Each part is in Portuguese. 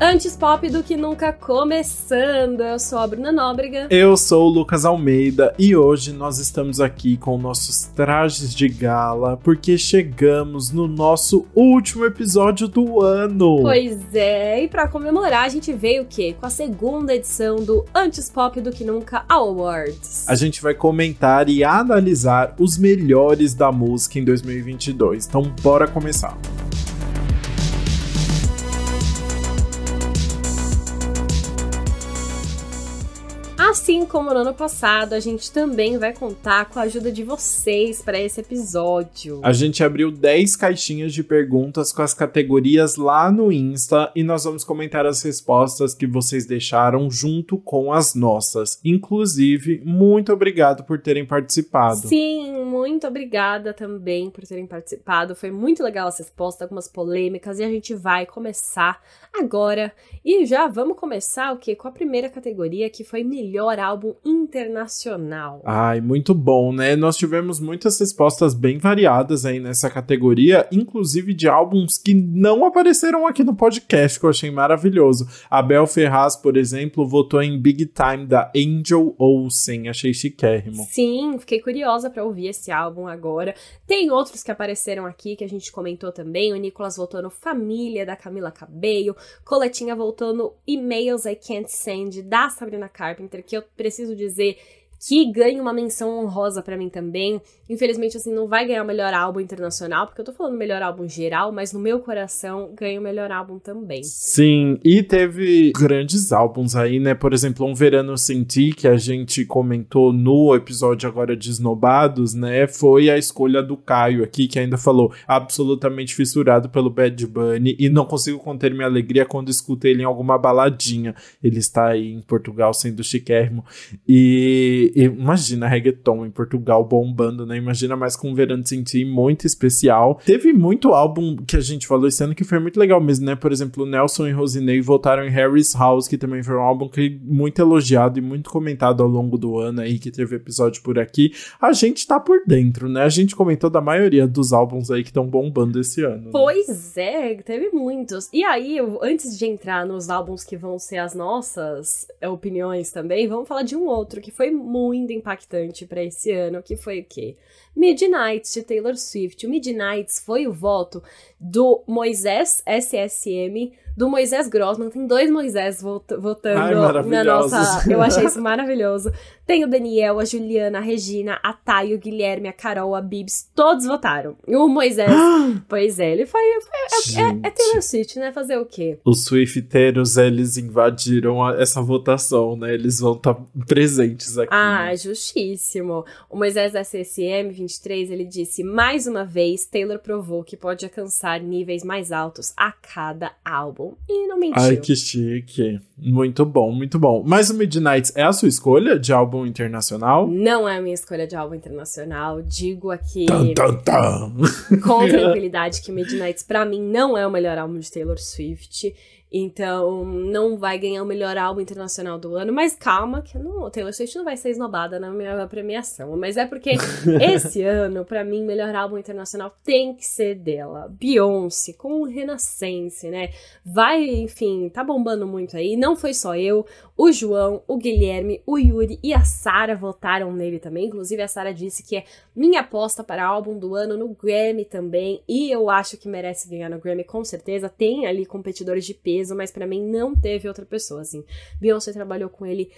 Antes pop do que nunca começando. Eu sou a Bruna Nóbrega. Eu sou o Lucas Almeida e hoje nós estamos aqui com nossos trajes de gala porque chegamos no nosso último episódio do ano. Pois é, e para comemorar a gente veio o quê? Com a segunda edição do Antes Pop do que nunca Awards. A gente vai comentar e analisar os melhores da música em 2022. Então bora começar. Assim como no ano passado, a gente também vai contar com a ajuda de vocês para esse episódio. A gente abriu 10 caixinhas de perguntas com as categorias lá no Insta e nós vamos comentar as respostas que vocês deixaram junto com as nossas. Inclusive, muito obrigado por terem participado. Sim, muito obrigada também por terem participado. Foi muito legal essa resposta, algumas polêmicas e a gente vai começar agora. E já vamos começar o quê? Com a primeira categoria que foi melhor melhor álbum internacional. Ai, muito bom, né? Nós tivemos muitas respostas bem variadas aí nessa categoria, inclusive de álbuns que não apareceram aqui no podcast, que eu achei maravilhoso. A Bel Ferraz, por exemplo, votou em Big Time da Angel Olsen, achei chiquérrimo. Sim, fiquei curiosa para ouvir esse álbum agora. Tem outros que apareceram aqui que a gente comentou também. O Nicolas votou no Família da Camila Cabello, Coletinha voltou no Emails I Can't Send da Sabrina Carpenter, que eu preciso dizer que ganha uma menção honrosa para mim também. Infelizmente, assim, não vai ganhar o melhor álbum internacional, porque eu tô falando melhor álbum geral, mas no meu coração ganha o melhor álbum também. Sim, e teve grandes álbuns aí, né? Por exemplo, Um Verano Senti, que a gente comentou no episódio agora de Esnobados, né? Foi a escolha do Caio aqui, que ainda falou absolutamente fissurado pelo Bad Bunny e não consigo conter minha alegria quando escuto ele em alguma baladinha. Ele está aí em Portugal sendo chiquérrimo. E, imagina reggaeton em Portugal bombando, né? Imagina mais com um Verano Sentir muito especial. Teve muito álbum que a gente falou esse ano que foi muito legal mesmo, né? Por exemplo, Nelson e Rosinei votaram em Harry's House, que também foi um álbum que muito elogiado e muito comentado ao longo do ano aí, que teve episódio por aqui. A gente tá por dentro, né? A gente comentou da maioria dos álbuns aí que estão bombando esse ano. Né? Pois é, teve muitos. E aí, eu, antes de entrar nos álbuns que vão ser as nossas opiniões também, vamos falar de um outro que foi muito impactante para esse ano, que foi o quê? Midnights de Taylor Swift. O Midnights foi o voto do Moisés SSM, do Moisés Grossman. Tem dois Moisés votando Ai, na nossa. Eu achei isso maravilhoso. Tem o Daniel, a Juliana, a Regina, a Thay, o Guilherme, a Carol, a Bibs. Todos votaram. E o Moisés. pois é, ele foi. foi é, é, é, Taylor Swift, né? Fazer o quê? Os Swifteiros, eles invadiram a, essa votação, né? Eles vão estar tá presentes aqui. Ah, né? justíssimo. O Moisés SSM 23, ele disse: mais uma vez, Taylor provou que pode alcançar níveis mais altos a cada álbum. E não mentiu. Ai, que chique. Muito bom, muito bom. Mas o Midnight é a sua escolha de álbum internacional? Não é a minha escolha de álbum internacional. Digo aqui tum, tum, tum. com tranquilidade que Midnight, para mim, não é o melhor álbum de Taylor Swift. Então, não vai ganhar o melhor álbum internacional do ano. Mas calma, que não, Taylor Swift não vai ser esnobada na minha premiação. Mas é porque esse ano, para mim, melhor álbum internacional tem que ser dela. Beyoncé, com o Renascense, né? Vai, enfim, tá bombando muito aí. Não foi só eu, o João, o Guilherme, o Yuri e a Sara votaram nele também. Inclusive, a Sara disse que é minha aposta para álbum do ano no Grammy também. E eu acho que merece ganhar no Grammy, com certeza. Tem ali competidores de peso mas para mim não teve outra pessoa, assim. Beyoncé trabalhou com ele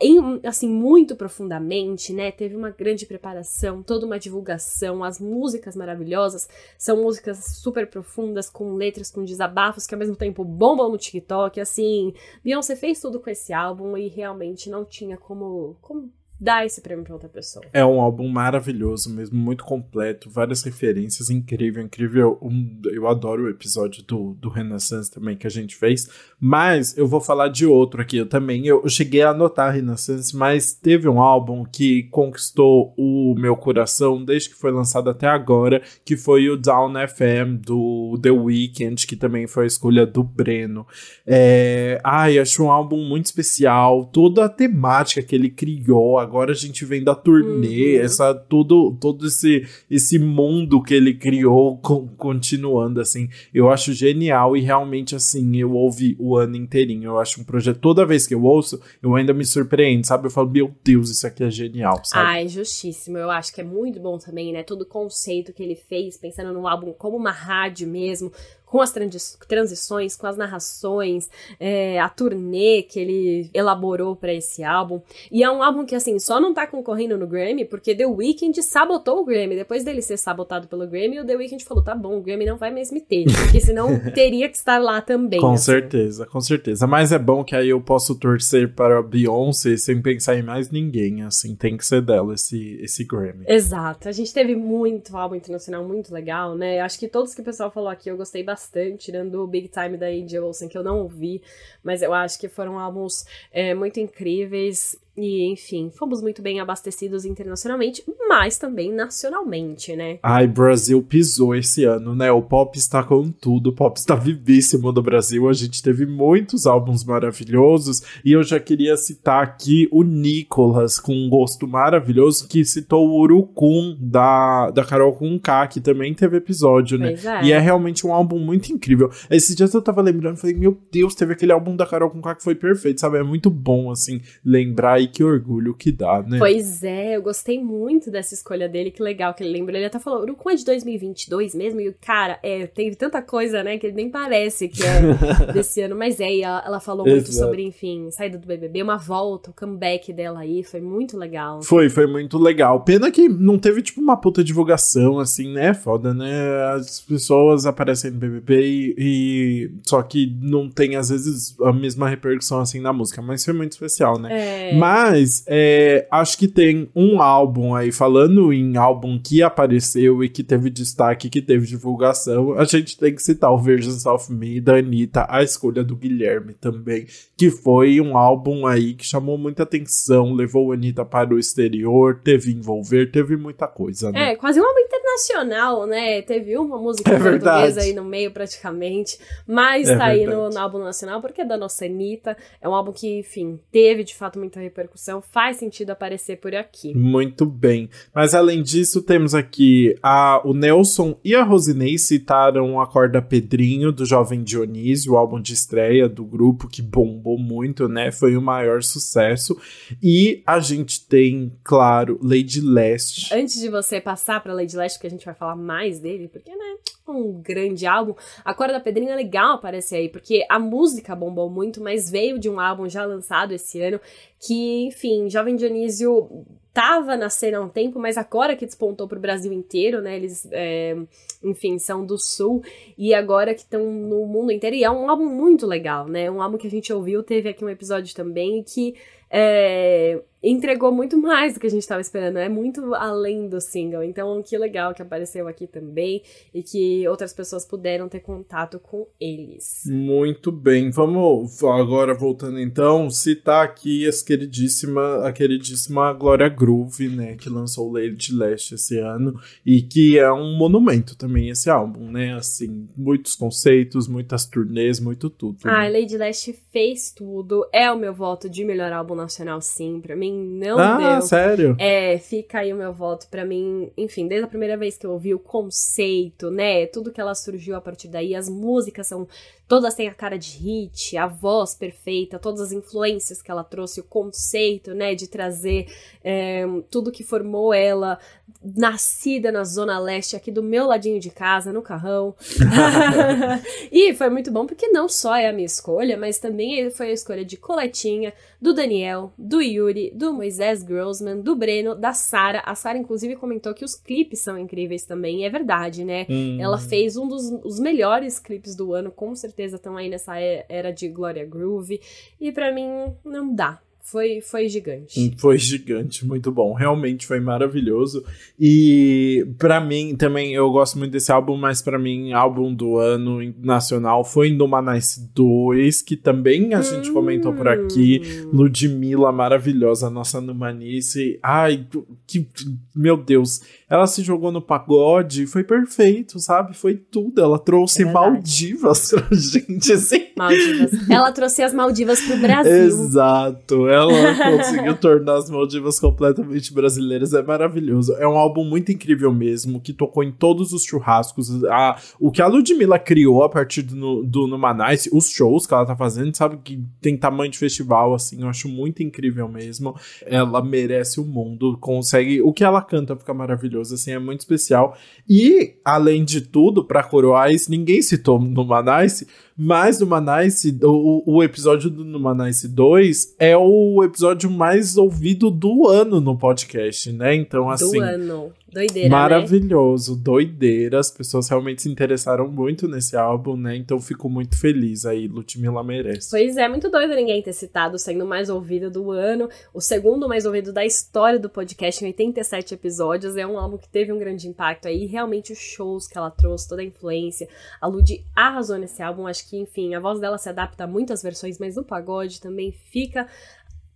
em, assim, muito profundamente, né? Teve uma grande preparação, toda uma divulgação, as músicas maravilhosas, são músicas super profundas, com letras, com desabafos, que ao mesmo tempo bombam no TikTok, assim. Beyoncé fez tudo com esse álbum e realmente não tinha como, como dar esse prêmio pra outra pessoa. É um álbum maravilhoso mesmo, muito completo, várias referências, incrível, incrível. Um, eu adoro o episódio do, do Renaissance também que a gente fez, mas eu vou falar de outro aqui. Eu também, eu cheguei a anotar Renaissance, mas teve um álbum que conquistou o meu coração desde que foi lançado até agora, que foi o Down FM do The Weeknd, que também foi a escolha do Breno. É, ai, acho um álbum muito especial, toda a temática que ele criou, agora a gente vem da turnê, uhum. essa todo todo esse esse mundo que ele criou com, continuando assim. Eu acho genial e realmente assim, eu ouvi o ano inteirinho. Eu acho um projeto toda vez que eu ouço, eu ainda me surpreendo, sabe? Eu falo, meu Deus, isso aqui é genial, sabe? Ai, justíssimo. Eu acho que é muito bom também, né? Todo o conceito que ele fez, pensando no álbum como uma rádio mesmo, com as transições, com as narrações, é, a turnê que ele elaborou para esse álbum. E é um álbum que, assim, só não tá concorrendo no Grammy porque The Weeknd sabotou o Grammy. Depois dele ser sabotado pelo Grammy, o The Weeknd falou: tá bom, o Grammy não vai mais me ter, porque senão teria que estar lá também. com assim. certeza, com certeza. Mas é bom que aí eu posso torcer para a Beyoncé sem pensar em mais ninguém, assim, tem que ser dela esse, esse Grammy. Exato. A gente teve muito álbum internacional muito legal, né? Acho que todos que o pessoal falou aqui eu gostei bastante bastante, tirando o Big Time da Angel Olsen, que eu não ouvi, mas eu acho que foram álbuns é, muito incríveis e, enfim, fomos muito bem abastecidos internacionalmente, mas também nacionalmente, né? Ai, Brasil pisou esse ano, né? O pop está com tudo, o pop está vivíssimo no Brasil. A gente teve muitos álbuns maravilhosos e eu já queria citar aqui o Nicolas, com um gosto maravilhoso, que citou o Urucum da, da Carol K, que também teve episódio, né? É. E é realmente um álbum muito incrível. Esses dias eu tava lembrando, falei, meu Deus, teve aquele álbum da Carol K que foi perfeito, sabe? É muito bom, assim, lembrar que orgulho que dá, né? Pois é, eu gostei muito dessa escolha dele, que legal que ele lembra. Ele até falou, Urucum é de 2022 mesmo, e cara, é, teve tanta coisa, né, que ele nem parece que é desse ano, mas é, e ela, ela falou muito Exato. sobre, enfim, saída do BBB, uma volta, o comeback dela aí, foi muito legal. Foi, foi muito legal. Pena que não teve, tipo, uma puta divulgação, assim, né, foda, né? As pessoas aparecem no BBB e, e só que não tem, às vezes, a mesma repercussão, assim, na música, mas foi muito especial, né? É... Mas mas é, acho que tem um álbum aí, falando em álbum que apareceu e que teve destaque, que teve divulgação, a gente tem que citar o Versions of Me da Anitta, a escolha do Guilherme também, que foi um álbum aí que chamou muita atenção, levou a Anitta para o exterior, teve envolver, teve muita coisa, né? É, quase um álbum internacional, né? Teve uma música é portuguesa aí no meio praticamente, mas é tá verdade. aí no, no álbum nacional porque é da nossa Anitta, é um álbum que, enfim, teve de fato muita repercussão repercussão, faz sentido aparecer por aqui. Muito bem. Mas além disso, temos aqui a, o Nelson e a Rosinei citaram a corda Pedrinho do Jovem Dionísio, o álbum de estreia do grupo que bombou muito, né? Foi o maior sucesso. E a gente tem, claro, Lady Leste. Antes de você passar para Lady Leste, que a gente vai falar mais dele, porque, né? Um grande álbum. A Corda Pedrinho é legal aparecer aí, porque a música bombou muito, mas veio de um álbum já lançado esse ano que, enfim, Jovem Dionísio tava na cena há um tempo, mas agora que despontou pro Brasil inteiro, né? Eles, é, enfim, são do Sul e agora que estão no mundo inteiro. E é um álbum muito legal, né? Um álbum que a gente ouviu, teve aqui um episódio também que é, entregou muito mais do que a gente estava esperando. É muito além do single. Então, que legal que apareceu aqui também e que outras pessoas puderam ter contato com eles. Muito bem. Vamos agora voltando então, citar aqui as queridíssima, a queridíssima Glória Groove, né, que lançou Lady Leste esse ano e que é um monumento também esse álbum, né? Assim, muitos conceitos, muitas turnês, muito tudo. Ah, né? Lady Leste fez tudo. É o meu voto de melhor álbum nacional, sim. Pra mim, não ah, deu. sério? É, fica aí o meu voto para mim. Enfim, desde a primeira vez que eu ouvi o conceito, né? Tudo que ela surgiu a partir daí, as músicas são. Todas têm a cara de hit, a voz perfeita, todas as influências que ela trouxe, o conceito, né? De trazer é, tudo que formou ela, nascida na Zona Leste, aqui do meu ladinho de casa, no carrão. e foi muito bom porque não só é a minha escolha, mas também foi a escolha de Coletinha, do Daniel, do Yuri, do Moisés Grossman, do Breno, da Sara. A Sara, inclusive, comentou que os clipes são incríveis também, e é verdade, né? Hum. Ela fez um dos os melhores clipes do ano, com certeza estão aí nessa era de Gloria Groove. E para mim, não dá. Foi, foi gigante. Hum, foi gigante, muito bom. Realmente foi maravilhoso. E para mim também, eu gosto muito desse álbum, mas para mim, álbum do ano nacional foi Numanice 2, que também a hum. gente comentou por aqui. Ludmilla, maravilhosa, nossa Numanice. Ai, que. Meu Deus. Ela se jogou no pagode, foi perfeito, sabe? Foi tudo. Ela trouxe é Maldivas pra gente, assim. Maldivas. Ela trouxe as Maldivas pro Brasil. Exato Ela conseguiu tornar as Maldivas completamente brasileiras. É maravilhoso. É um álbum muito incrível mesmo, que tocou em todos os churrascos. A, o que a Ludmilla criou a partir do, do Numanice, os shows que ela tá fazendo, sabe que tem tamanho de festival, assim, eu acho muito incrível mesmo. Ela merece o mundo, consegue. O que ela canta fica maravilhoso, assim, é muito especial. E, além de tudo, pra coroar isso, ninguém citou Numanice, mas Numanice, o, o episódio do Numanice 2 é o episódio mais ouvido do ano no podcast, né? Então, assim. Do ano. Doideira, né? Maravilhoso, né? doideira. As pessoas realmente se interessaram muito nesse álbum, né? Então fico muito feliz aí, Ludmilla merece. Pois é, muito doido ninguém ter citado sendo mais ouvido do ano, o segundo mais ouvido da história do podcast em 87 episódios. É um álbum que teve um grande impacto aí, realmente os shows que ela trouxe, toda a influência. A Lud arrasou nesse álbum, acho que, enfim, a voz dela se adapta a muitas versões, mas no pagode também fica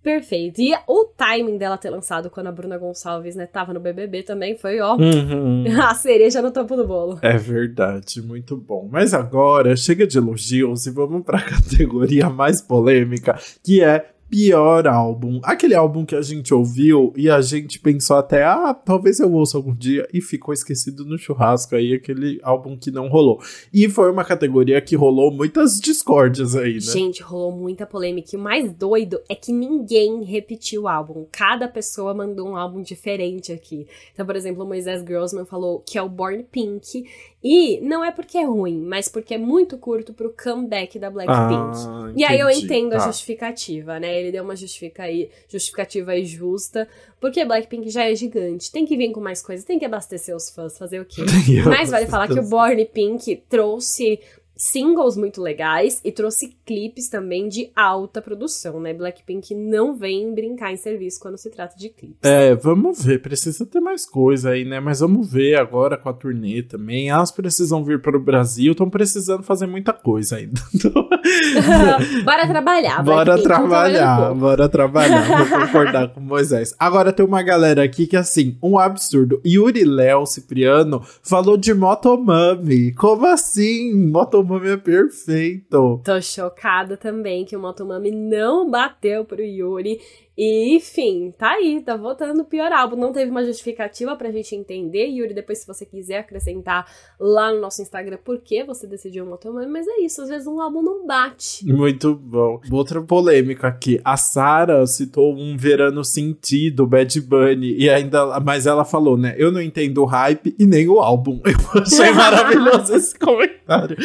Perfeito. E o timing dela ter lançado quando a Bruna Gonçalves, né, tava no BBB também foi, ó, uhum. a cereja no topo do bolo. É verdade, muito bom. Mas agora, chega de elogios e vamos pra categoria mais polêmica, que é pior álbum. Aquele álbum que a gente ouviu e a gente pensou até, ah, talvez eu ouça algum dia e ficou esquecido no churrasco aí, aquele álbum que não rolou. E foi uma categoria que rolou muitas discórdias aí, né? Gente, rolou muita polêmica. E o mais doido é que ninguém repetiu o álbum. Cada pessoa mandou um álbum diferente aqui. Então, por exemplo, o Moisés Grossman falou que é o Born Pink e não é porque é ruim, mas porque é muito curto pro comeback da Blackpink. Ah, e aí eu entendo tá. a justificativa, né? Ele deu uma justificativa aí justa, porque Blackpink já é gigante, tem que vir com mais coisas, tem que abastecer os fãs, fazer o quê? mas vale falar que o Born Pink trouxe singles muito legais e trouxe clipes também de alta produção, né? Blackpink não vem brincar em serviço quando se trata de clipes. É, vamos ver, precisa ter mais coisa aí, né? Mas vamos ver agora com a turnê também. Elas precisam vir para o Brasil, estão precisando fazer muita coisa ainda. bora trabalhar, Bora trabalhar, bora trabalhar. Vou concordar com Moisés. Agora tem uma galera aqui que, assim, um absurdo. Yuri Léo Cipriano falou de Motomami. Como assim? Motomami Motomami é perfeito. Tô chocada também que o Motomami não bateu pro Yuri. E, enfim, tá aí, tá voltando no pior álbum. Não teve uma justificativa pra gente entender. Yuri, depois, se você quiser acrescentar lá no nosso Instagram por que você decidiu Motomami, mas é isso, às vezes um álbum não bate. Muito bom. Outra polêmica aqui. A Sara citou um verano sentido, Bad Bunny, e ainda, mas ela falou, né? Eu não entendo o hype e nem o álbum. Eu achei maravilhoso esse comentário.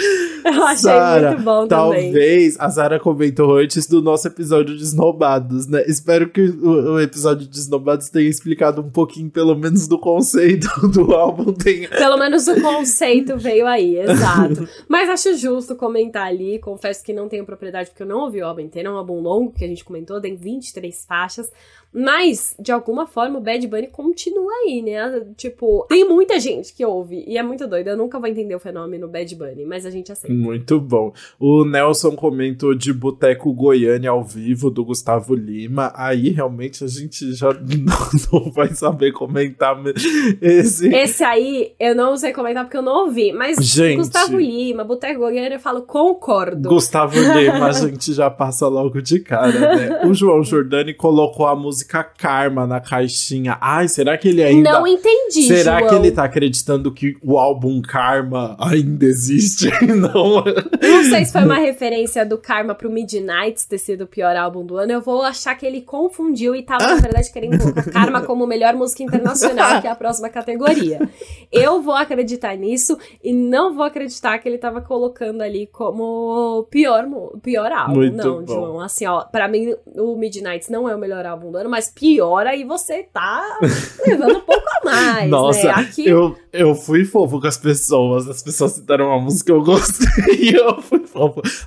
Eu achei Sarah, muito bom talvez, também. Talvez a Sara comentou antes do nosso episódio de Esnobados, né? Espero espero que o, o episódio de Snobados tenha explicado um pouquinho, pelo menos, do conceito do álbum. Tenha... Pelo menos o conceito veio aí, exato. Mas acho justo comentar ali. Confesso que não tenho propriedade, porque eu não ouvi o álbum inteiro. É um álbum longo que a gente comentou, tem 23 faixas. Mas, de alguma forma, o Bad Bunny continua aí, né? Tipo, tem muita gente que ouve e é muito doido. Eu nunca vou entender o fenômeno Bad Bunny, mas a gente aceita. Muito bom. O Nelson comentou de Boteco Goiânia ao vivo do Gustavo Lima. Aí realmente a gente já não, não vai saber comentar esse. Esse aí eu não sei comentar porque eu não ouvi. Mas gente, Gustavo Lima, Boteco Goiânia, eu falo concordo. Gustavo Lima, a gente já passa logo de cara, né? O João Jordani colocou a música música Karma na caixinha. Ai, será que ele ainda. Não entendi. Será João. que ele tá acreditando que o álbum Karma ainda existe? não. Não sei se foi uma referência do Karma pro Midnight ter sido o pior álbum do ano. Eu vou achar que ele confundiu e tava, na verdade, querendo colocar Karma como melhor música internacional, que é a próxima categoria. Eu vou acreditar nisso e não vou acreditar que ele tava colocando ali como pior, pior álbum. Muito não, bom. João. Assim, ó, pra mim, o Midnight não é o melhor álbum do ano, mas pior aí você tá levando um pouco a mais. Né? Nossa, né? Aqui... eu, eu fui fofo com as pessoas. As pessoas citaram uma música que eu gostei e eu fui.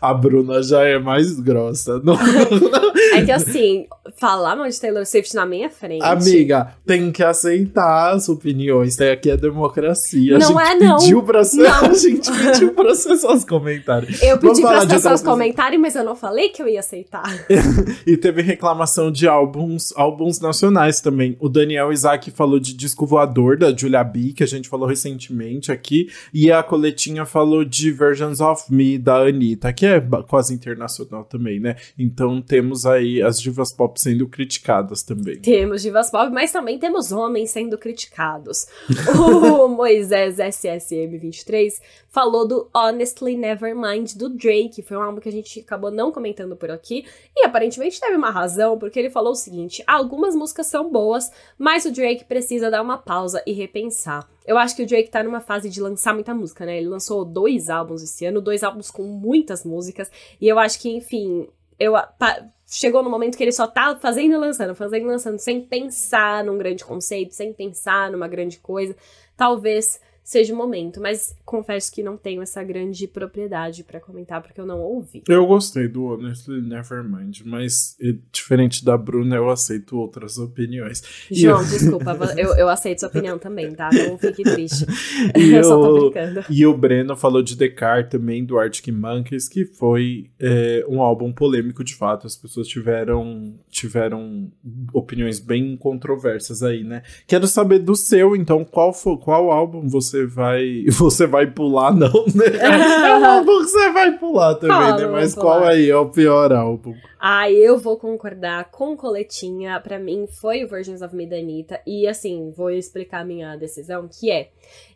A Bruna já é mais grossa. Não, não. É que assim, falar mal de Taylor Swift na minha frente. Amiga, tem que aceitar as opiniões. Tem aqui a democracia. Não a gente é, não. Pediu pra ser, A gente pediu pra acessar os comentários. Eu pedi pra acessar os comentários, mas eu não falei que eu ia aceitar. e teve reclamação de álbuns álbuns nacionais também. O Daniel Isaac falou de Disco Voador, da Julia B, que a gente falou recentemente aqui. E a Coletinha falou de Versions of Me, da da Anitta, que é quase internacional também, né? Então temos aí as divas pop sendo criticadas também. Temos divas pop, mas também temos homens sendo criticados. o Moisés SSM23 falou do Honestly Nevermind do Drake, foi um álbum que a gente acabou não comentando por aqui, e aparentemente teve uma razão, porque ele falou o seguinte: algumas músicas são boas, mas o Drake precisa dar uma pausa e repensar. Eu acho que o Drake tá numa fase de lançar muita música, né? Ele lançou dois álbuns esse ano, dois álbuns com muitas músicas, e eu acho que, enfim, eu pa, chegou no momento que ele só tá fazendo e lançando, fazendo e lançando, sem pensar num grande conceito, sem pensar numa grande coisa. Talvez seja o momento. Mas confesso que não tenho essa grande propriedade para comentar, porque eu não ouvi. Eu gostei do Honestly Nevermind, mas diferente da Bruna, eu aceito outras opiniões. João, eu... desculpa, eu, eu aceito sua opinião também, tá? Não fique triste. E eu só tô brincando. E o Breno falou de Descartes também, do Arctic Monkeys, que foi é, um álbum polêmico de fato. As pessoas tiveram, tiveram opiniões bem controversas aí, né? Quero saber do seu, então, qual, foi, qual álbum você você vai. Você vai pular, não, né? é um álbum que você vai pular também, né? Mas qual aí é o pior álbum? Ah, eu vou concordar com Coletinha. Pra mim, foi o Versions of Me da Anitta. E assim, vou explicar a minha decisão, que é.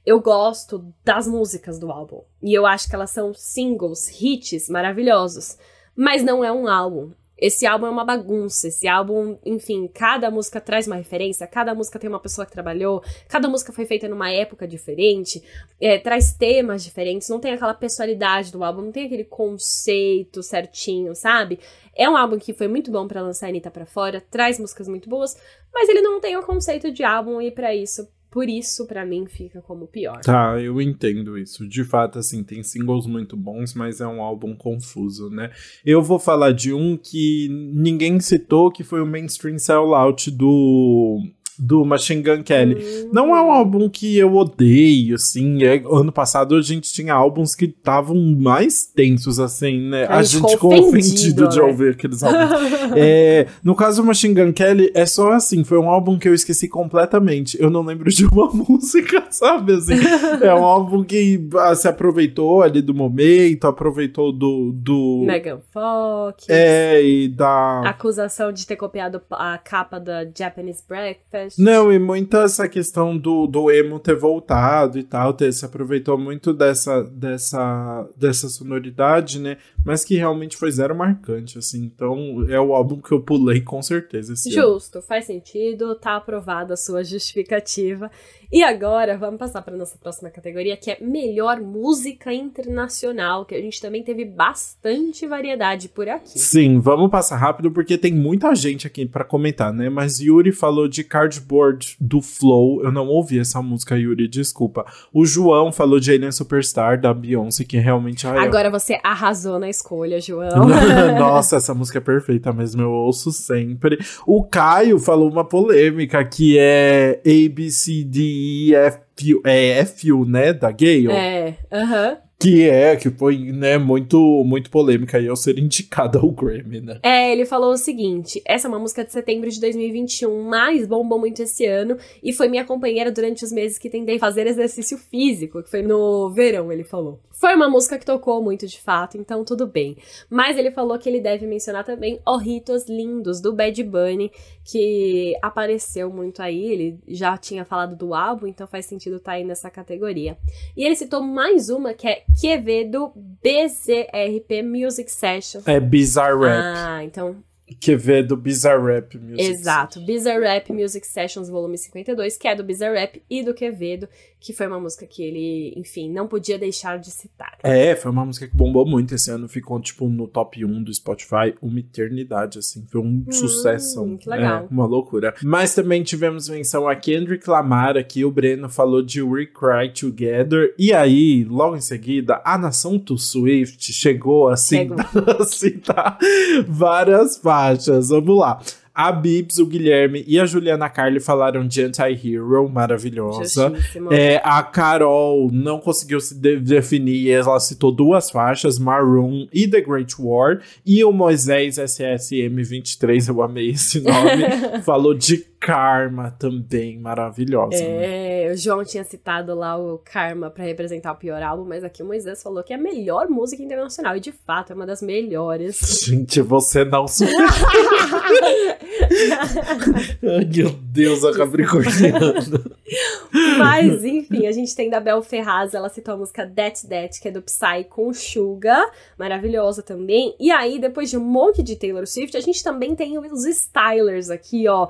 Eu gosto das músicas do álbum. E eu acho que elas são singles, hits maravilhosos. Mas não é um álbum. Esse álbum é uma bagunça. Esse álbum, enfim, cada música traz uma referência, cada música tem uma pessoa que trabalhou, cada música foi feita numa época diferente, é, traz temas diferentes, não tem aquela personalidade do álbum, não tem aquele conceito certinho, sabe? É um álbum que foi muito bom para lançar a Anitta pra fora, traz músicas muito boas, mas ele não tem o conceito de álbum e para isso por isso, para mim, fica como pior. Tá, eu entendo isso. De fato, assim, tem singles muito bons, mas é um álbum confuso, né? Eu vou falar de um que ninguém citou, que foi o Mainstream Sellout do do Machine Gun Kelly. Uhum. Não é um álbum que eu odeio, assim. É, ano passado a gente tinha álbuns que estavam mais tensos, assim, né? A, a gente ficou ofendido né? de ouvir aqueles álbuns. é, no caso do Machine Gun Kelly, é só assim, foi um álbum que eu esqueci completamente. Eu não lembro de uma música, sabe? Assim, é um álbum que ah, se aproveitou ali do momento, aproveitou do. do... Megan Fox. É, e da. Acusação de ter copiado a capa da Japanese Breakfast. Não, e muita essa questão do, do emo ter voltado e tal, ter, se aproveitou muito dessa, dessa, dessa sonoridade, né? Mas que realmente foi zero marcante, assim. Então é o álbum que eu pulei com certeza. Justo, ano. faz sentido, tá aprovada a sua justificativa. E agora vamos passar para nossa próxima categoria, que é melhor música internacional, que a gente também teve bastante variedade por aqui. Sim, vamos passar rápido porque tem muita gente aqui para comentar, né? Mas Yuri falou de Cardboard do Flow, eu não ouvi essa música, Yuri, desculpa. O João falou de Alien Superstar da Beyoncé, que realmente ah, Agora você arrasou na escolha, João. Nossa, essa música é perfeita mesmo, eu ouço sempre. O Caio falou uma polêmica que é ABCD e é é, é fio, né, da Gale. É, aham. Uh -huh. Que é, que foi, né, muito, muito polêmica aí ao ser indicada ao Grammy, né? É, ele falou o seguinte: essa é uma música de setembro de 2021, mas bombou muito esse ano e foi minha companheira durante os meses que tentei fazer exercício físico, que foi no verão, ele falou. Foi uma música que tocou muito de fato, então tudo bem. Mas ele falou que ele deve mencionar também Orritos Lindos, do Bad Bunny, que apareceu muito aí. Ele já tinha falado do álbum, então faz sentido estar tá aí nessa categoria. E ele citou mais uma que é Quevedo BZRP Music Session. É Bizarre Rap. Ah, então Quevedo Bizarre Rap Music Exato, Bizarre Rap Music Sessions volume 52, que é do Bizarre Rap e do Quevedo, que foi uma música que ele, enfim, não podia deixar de citar. É, foi uma música que bombou muito esse ano, ficou tipo no top 1 do Spotify, uma eternidade, assim, foi um hum, sucesso. Que legal. É, uma loucura. Mas também tivemos menção a Kendrick Lamar aqui, o Breno falou de We Cry Together, e aí, logo em seguida, a nação to Swift chegou assim, a citar várias faixas. Vamos lá. A Bibs, o Guilherme e a Juliana Carli falaram de Anti-Hero, maravilhosa. É, a Carol não conseguiu se de definir, ela citou duas faixas, Maroon e The Great War. E o Moisés SSM23, eu amei esse nome, falou de Karma também, maravilhosa. Né? É, o João tinha citado lá o Karma para representar o pior álbum, mas aqui o Moisés falou que é a melhor música internacional, e de fato é uma das melhores. Gente, você não Ai, meu Deus, a Capricorniana. Mas, enfim, a gente tem da Bel Ferraz, ela citou a música That That, que é do Psy com Suga, maravilhosa também. E aí, depois de um monte de Taylor Swift, a gente também tem os Stylers aqui, ó.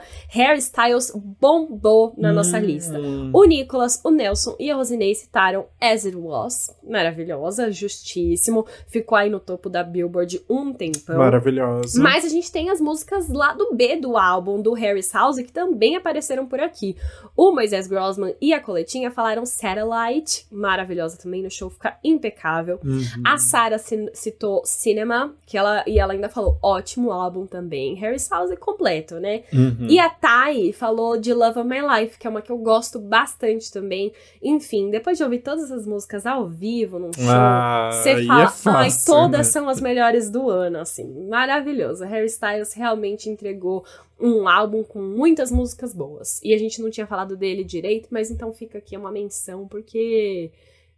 Harry Styles bombou na nossa hum. lista. O Nicholas, o Nelson e a Rosinei citaram As It Was, maravilhosa, justíssimo. Ficou aí no topo da Billboard um tempão. Maravilhosa. Mas a gente tem as músicas lá do B do álbum do Harry House que também apareceram por aqui. O Moisés Grossman e a Coletinha falaram Satellite, maravilhosa também, no show fica impecável. Uhum. A Sarah citou Cinema, que ela e ela ainda falou ótimo álbum também. Harry House é completo, né? Uhum. E a Thay falou de Love of My Life, que é uma que eu gosto bastante também. Enfim, depois de ouvir todas as músicas ao vivo num show, ah, você fala, é fácil, ai, todas né? são as melhores do ano, assim. Maravilhoso. Harry Styles realmente entregou um álbum com muitas músicas boas. E a gente não tinha falado dele direito, mas então fica aqui uma menção, porque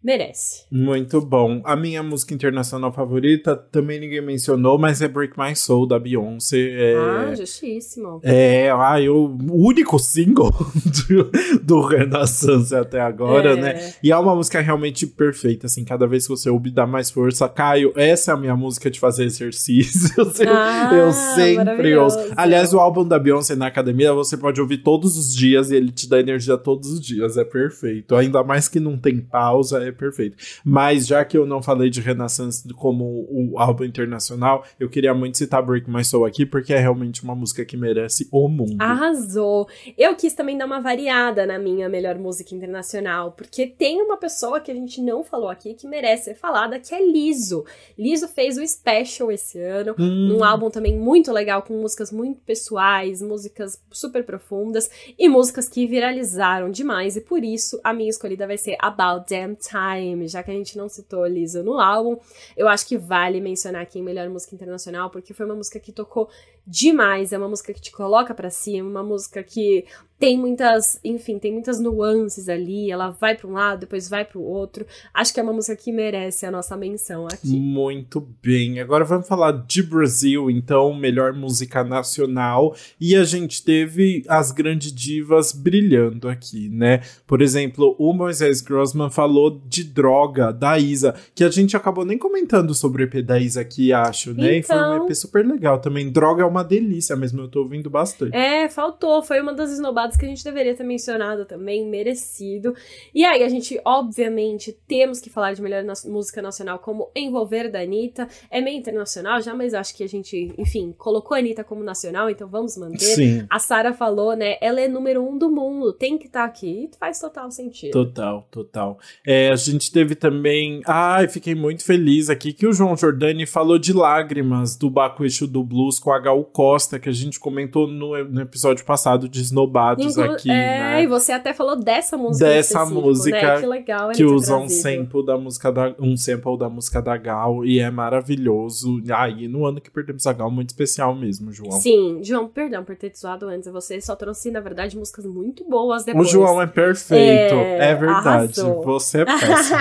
merece. Muito bom. A minha música internacional favorita também ninguém mencionou, mas é Break My Soul da Beyoncé. É, ah, justíssimo. É, ai, o único single do, do Renaissance até agora, é. né? E é uma música realmente perfeita, assim, cada vez que você ouve dá mais força. Caio, essa é a minha música de fazer exercício. Ah, eu sempre ouço. Aliás, o álbum da Beyoncé na academia você pode ouvir todos os dias e ele te dá energia todos os dias. É perfeito. Ainda mais que não tem pausa, é perfeito. Mas já que eu não falei de Renaissance como o álbum internacional, eu queria muito citar Break My Soul aqui, porque é realmente uma música que merece o mundo. Arrasou! Eu quis também dar uma variada na minha melhor música internacional, porque tem uma pessoa que a gente não falou aqui que merece ser falada, que é Liso. Liso fez o Special esse ano, hum. um álbum também muito legal, com músicas muito pessoais, músicas super profundas e músicas que viralizaram demais, e por isso a minha escolhida vai ser About Damn Time Time, já que a gente não citou Lisa no álbum, eu acho que vale mencionar aqui em Melhor Música Internacional, porque foi uma música que tocou demais, é uma música que te coloca para cima, uma música que tem muitas, enfim, tem muitas nuances ali, ela vai para um lado, depois vai para o outro. Acho que é uma música que merece a nossa menção aqui. Muito bem. Agora vamos falar de Brasil, então, melhor música nacional, e a gente teve as grandes divas brilhando aqui, né? Por exemplo, o Moisés Grossman falou de Droga da Isa, que a gente acabou nem comentando sobre o EP da Isa aqui, acho, né? Então... E foi um EP então. super legal também. Droga é uma delícia mesmo, eu tô ouvindo bastante. É, faltou, foi uma das esnobadas que a gente deveria ter mencionado também, merecido. E aí, a gente, obviamente, temos que falar de melhor na música nacional como Envolver da Anitta. É meio internacional já, mas acho que a gente, enfim, colocou a Anitta como nacional, então vamos manter. Sim. A Sara falou, né? Ela é número um do mundo, tem que estar tá aqui. E faz total sentido. Total, total. É, a gente teve também. Ai, fiquei muito feliz aqui que o João Jordani falou de lágrimas do Baco Eixo do Blues com a Gal Costa, que a gente comentou no, no episódio passado de Snowbad Inclu aqui, é, né? e você até falou dessa música Dessa né? música né? Que legal Que usa um sample da música da um sample da música da Gal e é maravilhoso. Aí, ah, no ano que perdemos a Gal, muito especial mesmo, João. Sim, João, perdão por ter te zoado antes. Você só trouxe, na verdade, músicas muito boas depois. O João é perfeito, é, é verdade. Arrasou. Você é péssimo.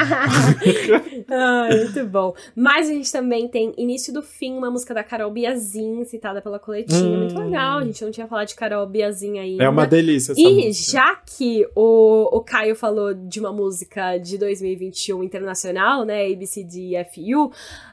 ah, muito bom. Mas a gente também tem Início do Fim, uma música da Carol Biazin, citada pela coletinha. Hum. Muito legal. A gente não tinha falado de Carol Biazin aí. É uma delícia essa E música. já que o, o Caio falou de uma música de 2021 internacional, né? ABCDFU,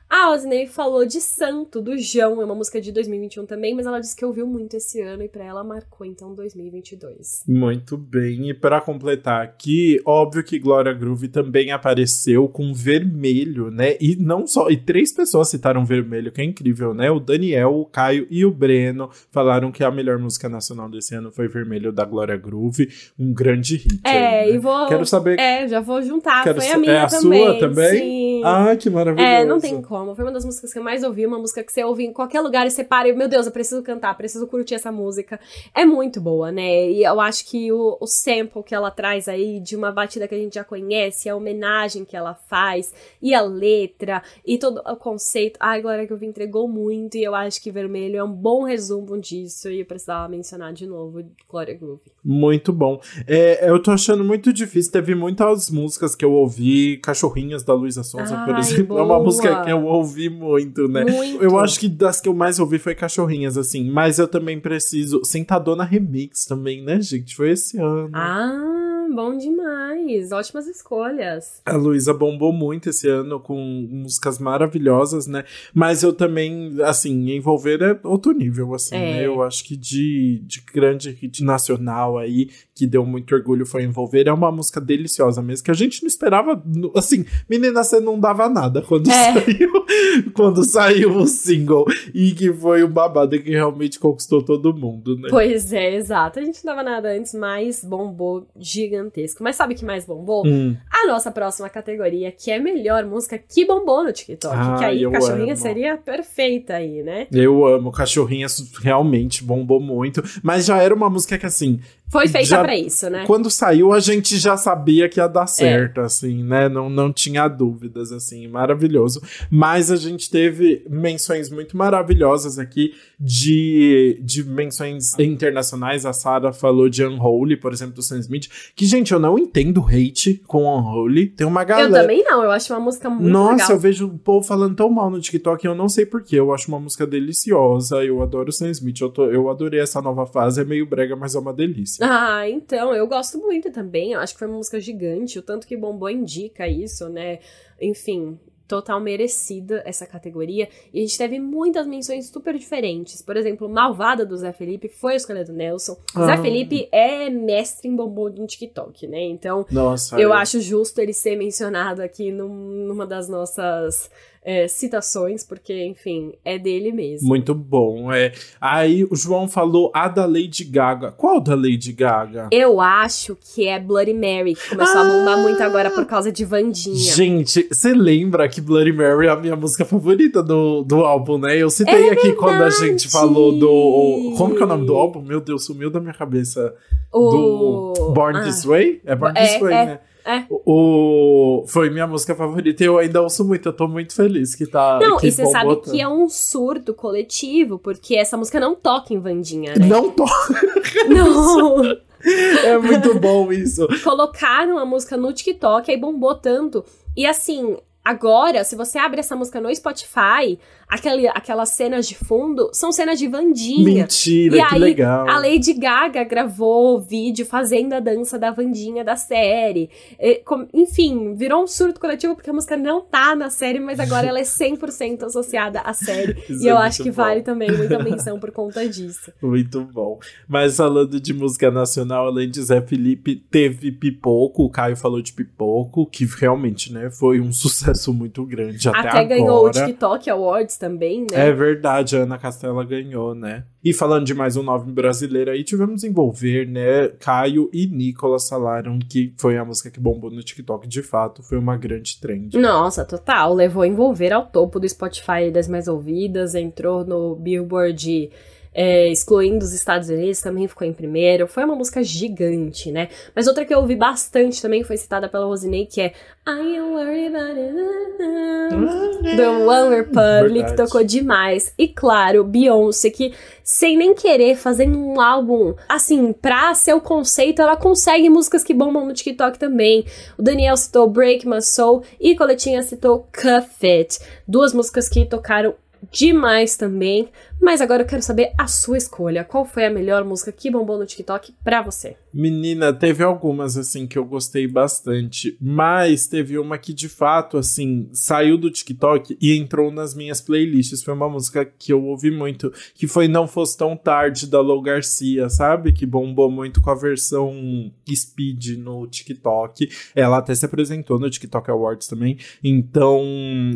a Osney falou de Santo, do João, é uma música de 2021 também, mas ela disse que ouviu muito esse ano e para ela marcou então 2022. Muito bem, e para completar aqui, óbvio que Glória Groove também apareceu com vermelho, né? E não só, e três pessoas citaram vermelho, que é incrível, né? O Daniel, o Caio e o Breno falaram que a melhor música nacional desse ano foi Vermelho da Glória Groove, um grande hit. É, aí, né? e vou. Quero saber. É, já vou juntar, Quero foi a minha é a também. sua também? Sim. Ah, que maravilhoso. É, não tem como. Foi uma das músicas que eu mais ouvi, uma música que você ouve em qualquer lugar e você para e, meu Deus, eu preciso cantar, preciso curtir essa música. É muito boa, né? E eu acho que o, o sample que ela traz aí de uma batida que a gente já conhece, a homenagem que ela faz, e a letra, e todo o conceito. Ai, Glória Groove entregou muito, e eu acho que Vermelho é um bom resumo disso, e eu precisava mencionar de novo Glória Groove. Muito bom. É, eu tô achando muito difícil. Teve muitas músicas que eu ouvi, Cachorrinhas da Luísa Sonza, por Ai, exemplo. É uma boa. música que eu ouvi muito, né? Muito. Eu acho que das que eu mais ouvi foi Cachorrinhas, assim. Mas eu também preciso. Sentadona Remix também, né, gente? Foi esse ano. Ah, bom demais. Ótimas escolhas. A Luísa bombou muito esse ano com músicas maravilhosas, né? Mas eu também, assim, envolver é outro nível, assim, É. né? Eu acho que de, de grande hit nacional aí, que deu muito orgulho foi envolver, é uma música deliciosa mesmo, que a gente não esperava, assim, menina, você não dava nada quando É. saiu, quando saiu o single, e que foi um babado que realmente conquistou todo mundo, né? Pois é, exato. A gente não dava nada antes, mas bombou gigantesco. Mas sabe o que mais bombou? Hum, A nossa próxima categoria, que é melhor música que bombou no TikTok. que Ai, aí Cachorrinha amo. seria perfeita aí, né? eu amo, Cachorrinhas realmente bombou muito, mas já era uma música que, assim, Foi feita Já- pra isso, né? Quando saiu, a gente já sabia que ia dar certo, assim, né? Não, não tinha dúvidas, assim, maravilhoso. Mas a gente teve menções muito maravilhosas aqui de, de menções internacionais. A Sarah falou de Unholy, por exemplo, do Sam Smith. Que, gente, eu não entendo hate com Unholy. Tem uma Eu galera. também não, eu acho uma música muito Nossa, legal. eu vejo o povo falando tão mal no TikTok eu não sei porquê. Eu acho uma música deliciosa. Eu adoro o Sam Smith. Eu, tô- eu adorei essa nova fase. É meio brega, mas é uma delícia. Ah, então, eu gosto muito também. Eu acho que foi uma música gigante. O tanto que bombou indica isso, né? Enfim, total merecida essa categoria. E a gente teve muitas menções super diferentes. Por exemplo, Malvada do Zé Felipe foi a escolha do Nelson. Ah. Zé Felipe é mestre em bombom no TikTok, né? Então, Nossa. eu é- acho justo ele ser mencionado aqui num- numa das nossas é, citações, porque, enfim, é dele mesmo. Muito bom, é. Aí o João falou a da Lady Gaga. Qual da Lady Gaga? Eu acho que é Bloody Mary, que começou a bombar Ah! muito agora por causa de Vandinha. Gente, você lembra que Bloody Mary é a minha música favorita do, do álbum, né? Eu citei É aqui quando a gente verdade! falou do. Como que é o nome do álbum? Meu Deus, sumiu da minha cabeça. O... Do Born Ah, This Way? É Born É, This Way, é, né? É. O, foi minha música favorita e eu ainda ouço muito. Eu tô muito feliz que tá. Não, que e você sabe tanto. que é um surto coletivo, porque essa música não toca em Vandinha, né? Não tô. Não. É muito bom isso. Colocaram a música no TikTok, aí bombou tanto. E assim, agora, se você abre essa música no Spotify, aquele, aquelas cenas de fundo são cenas de Vandinha. Mentira, E que aí, legal. A Lady Gaga gravou vídeo fazendo a dança da Vandinha da série. E, com- enfim, virou um surto coletivo porque a música não tá na série, mas agora ela é 100% associada à série. E eu é acho que bom. vale também muita menção por conta disso. Muito bom. Mas falando de música nacional, além de Zé Felipe, teve Pipoco. O Caio falou de Pipoco, que realmente, né, foi um sucesso muito grande até, Até, agora. ganhou o TikTok Awards também, né? É verdade, a Ana Castela ganhou, né? E falando de mais um nome brasileiro aí, tivemos Envolver, né? Caio e Nicolas falaram que foi a música que bombou no TikTok. De fato, foi uma grande trend. Nossa, total. Levou envolver ao topo do Spotify das mais ouvidas, entrou no Billboard. É, excluindo os Estados Unidos, também ficou em primeiro. Foi uma música gigante, né? Mas outra que eu ouvi bastante também foi citada pela Rosinei, que é I am worried about it. Do One Republic, Verdade. tocou demais. E claro, Beyoncé, que sem nem querer, fazendo um álbum, assim, pra ser o conceito, ela consegue músicas que bombam no TikTok também. O Daniel citou Break My Soul e Coletinha citou Cuff It. Duas músicas que tocaram demais também. Mas agora eu quero saber a sua escolha. Qual foi a melhor música que bombou no TikTok pra você? Menina, teve algumas assim que eu gostei bastante, mas teve uma que de fato assim saiu do TikTok e entrou nas minhas playlists. Foi uma música que eu ouvi muito, que foi Não Fosse Tão Tarde da Lou Garcia, sabe? Que bombou muito com a versão Speed no TikTok. Ela até se apresentou no TikTok Awards também. Então,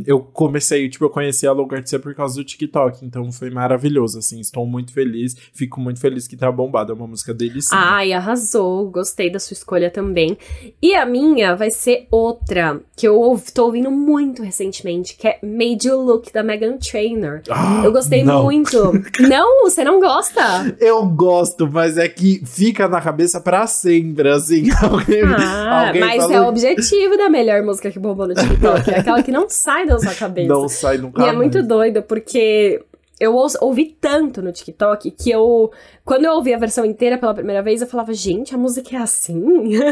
eu comecei, tipo, eu conheci a Lou Garcia por causa do TikTok, então foi maravilhoso assim. Estou muito feliz, fico muito feliz que tá bombada, é uma música deliciosa. Ai, arrasou. gostei da sua escolha também. E a minha vai ser outra, que eu tô ouvindo muito recentemente, que é Made You Look, da Megan Trainor. Ah, eu gostei não. muito. não, você não gosta? Eu gosto, mas é que fica na cabeça pra sempre, assim. Alguém, Ah, alguém mas falou- é o objetivo da melhor música que bombou no TikTok. É aquela que não sai da sua cabeça. Não sai nunca E é mais. muito doido, porque eu ouvi tanto no TikTok que eu. Quando eu ouvi a versão inteira pela primeira vez, eu falava, gente, a música é assim?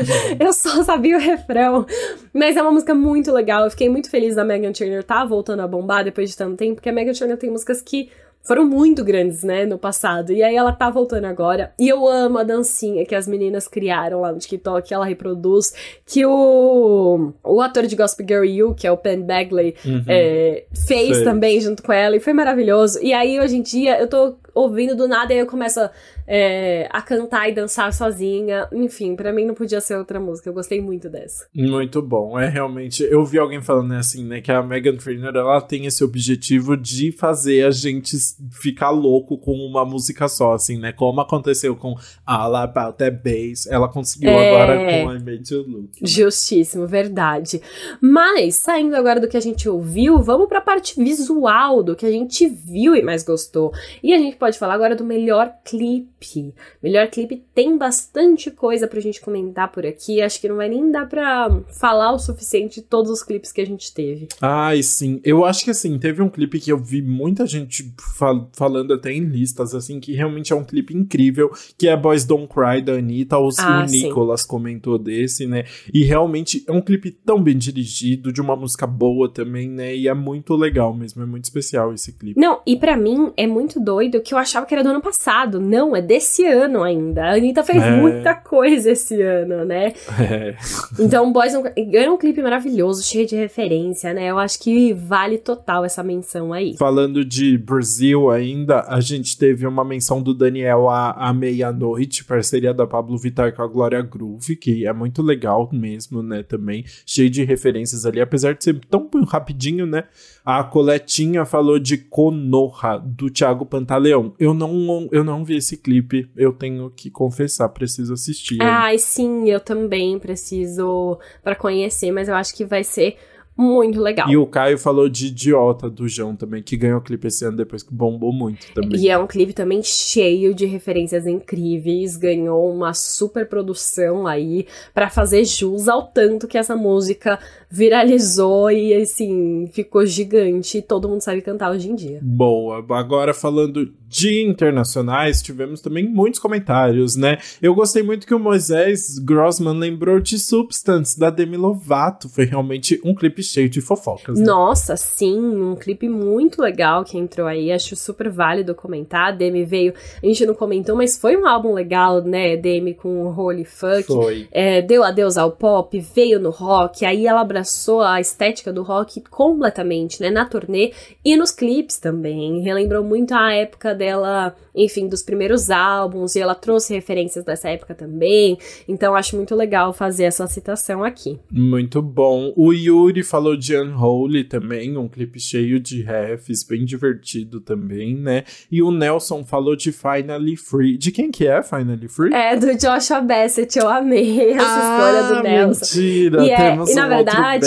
eu só sabia o refrão. Mas é uma música muito legal. Eu fiquei muito feliz da Megan Trainor tá voltando a bombar depois de tanto tempo, porque a Megan Trainor tem músicas que foram muito grandes, né, no passado. E aí ela tá voltando agora. E eu amo a dancinha que as meninas criaram lá no TikTok, que ela reproduz. Que o, o ator de Gospel Girl You, que é o Penn Bagley, Uhum. é, fez Fez. também junto com ela. E foi maravilhoso. E aí, hoje em dia, eu tô ouvindo do nada e eu começo a, é, a cantar e dançar sozinha. Enfim, pra mim não podia ser outra música. Eu gostei muito dessa. Muito bom, é realmente. Eu vi alguém falando né, assim, né, que a Megan Trainor ela tem esse objetivo de fazer a gente ficar louco com uma música só, assim, né? Como aconteceu com All About That Bass, ela conseguiu É. agora com I Made You Look. Justíssimo, verdade. Mas, saindo agora do que a gente ouviu, vamos pra parte visual, do que a gente viu e mais gostou. E a gente pode falar agora do melhor clipe. Melhor clipe tem bastante coisa pra gente comentar por aqui. Acho que não vai nem dar pra falar o suficiente de todos os clipes que a gente teve. Ai, sim. Eu acho que assim, teve um clipe que eu vi muita gente fal- falando até em listas, assim, que realmente é um clipe incrível, que é Boys Don't Cry, da Anitta. O, Ah, o sim. Nicolas comentou desse, né? E realmente é um clipe tão bem dirigido, de uma música boa também, né? E é muito legal mesmo, é muito especial esse clipe. Não, e pra mim é muito doido que eu achava que era do ano passado. Não, é desse ano ainda. A Anitta fez É. muita coisa esse ano, né? É. Então, Boys Don't Cry é um clipe maravilhoso, cheio de referência, né? Eu acho que vale total essa menção aí. Falando de Brasil ainda, a gente teve uma menção do Daniel à, à meia-noite, parceria da Pablo Vittar com a Glória Groove, que é muito legal mesmo, né, também, cheio de referências ali, apesar de ser tão rapidinho, né, a Coletinha falou de Konoha, do Thiago Pantaleão. Eu não, eu não vi esse clipe, eu tenho que confessar, preciso assistir. Ai, sim, eu também preciso pra conhecer, mas eu acho que vai ser muito legal. E o Caio falou de Idiota, do João também, que ganhou o clipe esse ano depois que bombou muito também. E é um clipe também cheio de referências incríveis, ganhou uma super produção aí pra fazer jus ao tanto que essa música viralizou e assim, ficou gigante e todo mundo sabe cantar hoje em dia. Boa. Agora falando de internacionais, tivemos também muitos comentários, né? Eu gostei muito que o Moisés Grossman lembrou de Substance, da Demi Lovato. Foi realmente um clipe cheio de fofocas. né? Nossa, sim, um clipe muito legal que entrou aí, acho super válido comentar. A Demi veio, a gente não comentou, mas foi um álbum legal, né? Demi com o Holy Fuck. Foi. é, deu adeus ao pop, veio no rock, aí ela abraçou a estética do rock completamente, né, na turnê e nos clipes também. Relembrou muito a época dela, enfim, dos primeiros álbuns, e ela trouxe referências dessa época também. Então acho muito legal fazer essa citação aqui. Muito bom. O Yuri falou de Unholy também, um clipe cheio de refs, bem divertido também, né? E o Nelson falou de Finally Free. De quem que é Finally Free? É, do Joshua Bassett, eu amei essa escolha do Nelson. Ah, Mentira, E, é, temos e na um verdade,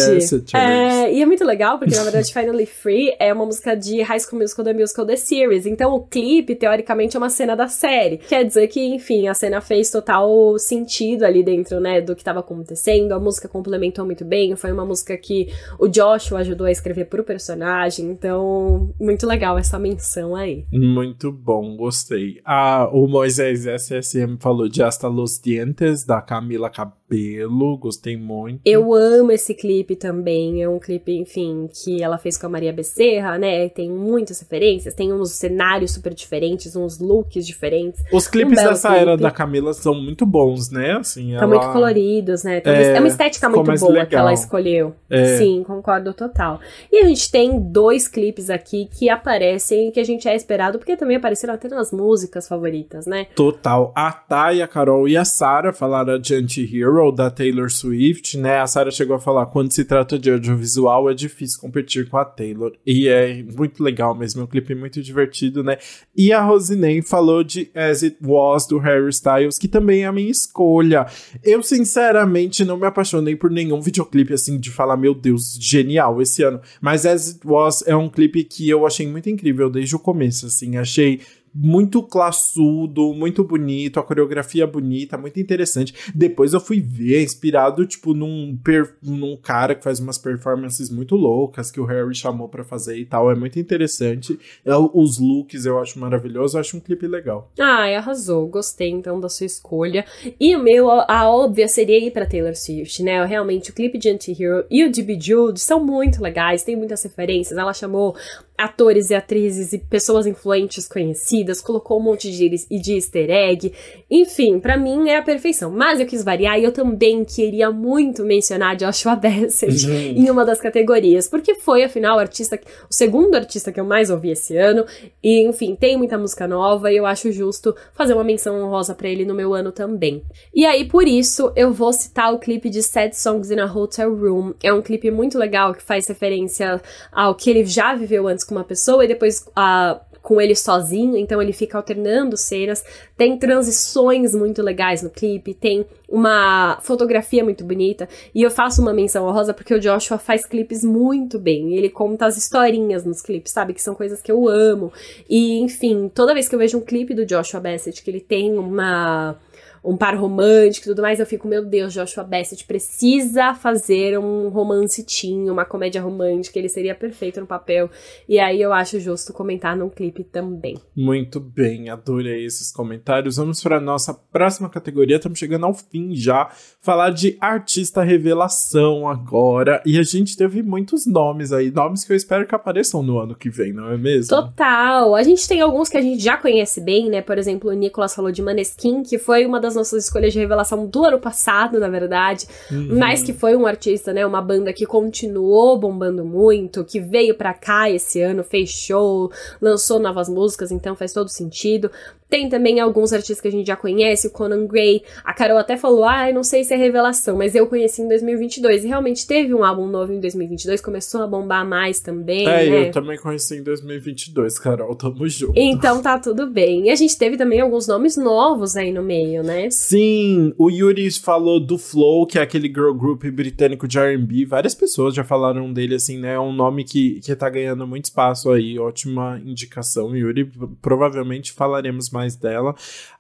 é, e é muito legal, porque na verdade Finally Free é uma música de High School Musical The Musical The Series. Então o clipe, teoricamente, é uma cena da série. Quer dizer que, enfim, a cena fez total sentido ali dentro, né, do que tava acontecendo. A música complementou muito bem. Foi uma música que o Joshua ajudou a escrever pro personagem. Então, muito legal essa menção aí. Muito bom, gostei. Ah, o Moisés SSM falou de Hasta Los Dientes, da Camila Cabelo, gostei muito. Eu amo esse clipe também. É um clipe, enfim, que ela fez com a Maria Becerra, né? Tem muitas referências, tem uns cenários super diferentes, uns looks diferentes. Os clipes belo dessa era clipe. da Camila são muito bons, né? Assim, Estão ela... muito coloridos, né? Uma- É, é, uma estética muito boa que legal. ela escolheu. É. Sim, concordo total. E a gente tem dois clipes aqui que aparecem e que a gente é esperado, porque também apareceram até nas músicas favoritas, né? Total. A Thay, a Carol e a Sarah falaram de Anti-Hero, da Taylor Swift, né? A Sarah chegou a falar, quando se trata de audiovisual, é difícil competir com a Taylor. E é muito legal mesmo, é um clipe muito divertido, né? E a Rosinei falou de As It Was, do Harry Styles, que também é a minha escolha. Eu, sinceramente, não me apaixonei por nenhum videoclipe, assim, de falar, meu Deus, genial esse ano. Mas As It Was é um clipe que eu achei muito incrível desde o começo, assim. Achei muito classudo, muito bonito, a coreografia bonita, muito interessante. Depois eu fui ver, inspirado, tipo, num, per, num cara que faz umas performances muito loucas que o Harry chamou para fazer e tal. É muito interessante. É, os looks eu acho maravilhoso, eu acho um clipe legal. Ah, arrasou. Gostei então da sua escolha. E o meu, a óbvia seria ir pra Taylor Swift, né? Realmente, o clipe de Anti-Hero e o de Bejeweled são muito legais, tem muitas referências. Ela chamou atores e atrizes e pessoas influentes conhecidas, colocou um monte de, de easter egg. Enfim, para mim é a perfeição. Mas eu quis variar e eu também queria muito mencionar Joshua Bassett uhum. em uma das categorias, porque foi, afinal, o artista, o segundo artista que eu mais ouvi esse ano. E, enfim, tem muita música nova e eu acho justo fazer uma menção honrosa para ele no meu ano também. E aí, por isso, eu vou citar o clipe de Sad Songs in a Hotel Room. É um clipe muito legal que faz referência ao que ele já viveu antes com uma pessoa e depois a com ele sozinho, então ele fica alternando cenas. Tem transições muito legais no clipe, tem uma fotografia muito bonita. E eu faço uma menção honrosa porque o Joshua faz clipes muito bem. Ele conta as historinhas nos clipes, sabe? Que são coisas que eu amo. E, enfim, toda vez que eu vejo um clipe do Joshua Bassett, que ele tem uma um par romântico e tudo mais, eu fico, meu Deus, Joshua Bassett precisa fazer um romance teen, uma comédia romântica, ele seria perfeito no papel. E aí eu acho justo comentar num clipe também. Muito bem, adorei esses comentários. Vamos para a nossa próxima categoria, estamos chegando ao fim já. Falar de artista revelação agora. E a gente teve muitos nomes aí, nomes que eu espero que apareçam no ano que vem, não é mesmo? Total. A gente tem alguns que a gente já conhece bem, né? Por exemplo, o Nicolas falou de Maneskin, que foi uma das das nossas escolhas de revelação do ano passado, na verdade. Uhum. Mas que foi um artista, né? Uma banda que continuou bombando muito, que veio pra cá esse ano, fez show, lançou novas músicas, então faz todo sentido. Tem também alguns artistas que a gente já conhece, o Conan Gray. A Carol até falou, ah, não sei se é revelação, mas eu conheci em 2022. E realmente teve um álbum novo em 2022, começou a bombar mais também, É, né? eu também conheci em 2022, Carol, tamo junto. Então tá tudo bem. E a gente teve também alguns nomes novos aí no meio, né? Sim, o Yuri falou do Flow, que é aquele girl group britânico de R&B. Várias pessoas já falaram dele, assim, né? É um nome que, que tá ganhando muito espaço aí. Ótima indicação, Yuri. Provavelmente falaremos mais dela.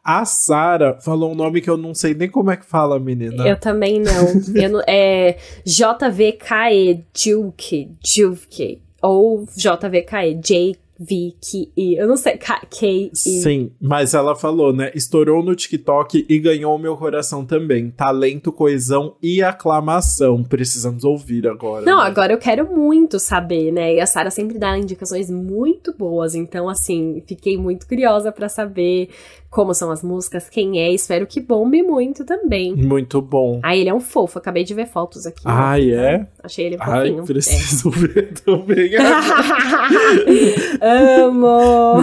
A Sara falou um nome que eu não sei nem como é que fala, menina. Eu também não. eu não é JVKE, Juke, Juke. Ou JVKE, J Vicky e eu não sei, K e Sim, mas ela falou, né? Estourou no TikTok e ganhou meu coração também. Talento, coesão e aclamação. Precisamos ouvir agora. Não, né? agora eu quero muito saber, né? E a Sara sempre dá indicações muito boas, então assim, fiquei muito curiosa para saber como são as músicas, quem é, espero que bombe muito também. Muito bom. Ah, ele é um fofo, acabei de ver fotos aqui. Ah, né? é? Achei ele fofinho. Ai, preciso é. ver também. Amo!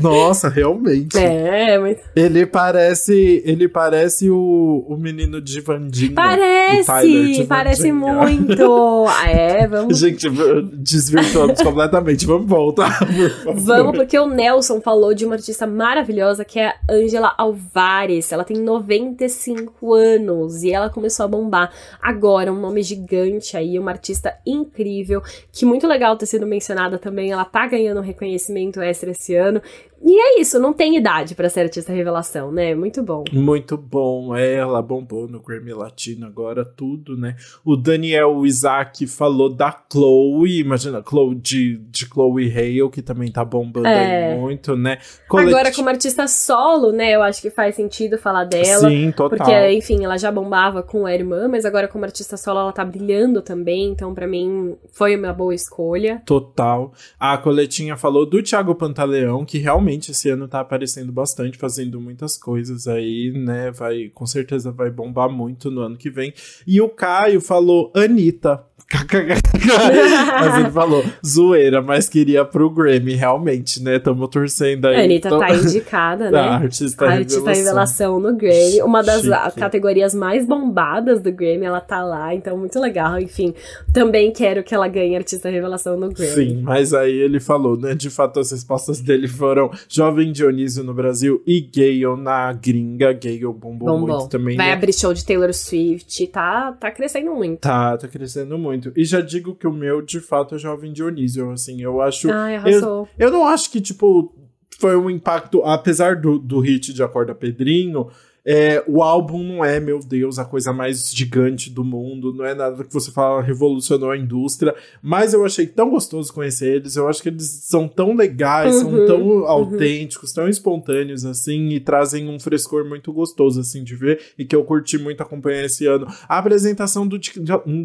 Nossa, realmente. É, muito... Ele parece, ele parece o, o menino de Vandinha. Parece, parece muito. é, vamos... Gente, desvirtuamos completamente, vamos voltar, por Vamos, porque o Nelson falou de uma artista maravilhosa que é Angela Alvarez. Ela tem 95 anos e ela começou a bombar agora, um nome gigante aí, uma artista incrível, que muito legal ter sido mencionada também. Ela tá ganhando um reconhecimento extra esse ano. E é isso, não tem idade para ser artista revelação, né? Muito bom. Muito bom. É, ela bombou no Grammy Latino agora, tudo, né? O Daniel Isaac falou da Chloe, imagina, Chloe de, de Chloe Hale, que também tá bombando é. muito, né? Agora, como artista solo, né? Eu acho que faz sentido falar dela. Sim, total. Porque, enfim, ela já bombava com a irmã, mas agora, como artista solo, ela tá brilhando também. Então, para mim, foi uma boa escolha. Total. A Coletinha falou do Thiago Pantaleão, que realmente realmente esse ano tá aparecendo bastante, fazendo muitas coisas aí, né? Vai, com certeza vai bombar muito no ano que vem. E o Caio falou Anitta. mas ele falou, zoeira, mas queria pro Grammy, realmente, né? Tamo torcendo aí. A Anitta tá indicada, né? A artista, a artista revelação. revelação no Grammy. Uma das Chique. categorias mais bombadas do Grammy, ela tá lá, então muito legal. Enfim, também quero que ela ganhe artista revelação no Grammy. Sim, mas aí ele falou, né? De fato, as respostas dele foram Jovem Dionísio no Brasil e Gale na gringa. Gale bombou, bombou. muito também. Vai né? abrir show de Taylor Swift, tá, tá crescendo muito. Tá, tá crescendo muito. E já digo que o meu, de fato, é Jovem Dionísio, assim, eu acho... Arrasou. Eu, eu não acho que, tipo, foi um impacto, apesar do, do hit de Acorda Pedrinho, é, o álbum não é, meu Deus, a coisa mais gigante do mundo, não é nada que você fala revolucionou a indústria, mas eu achei tão gostoso conhecer eles, eu acho que eles são tão legais, uhum, são tão uhum. autênticos, tão espontâneos, assim, e trazem um frescor muito gostoso, assim, de ver, e que eu curti muito acompanhar esse ano. A apresentação do,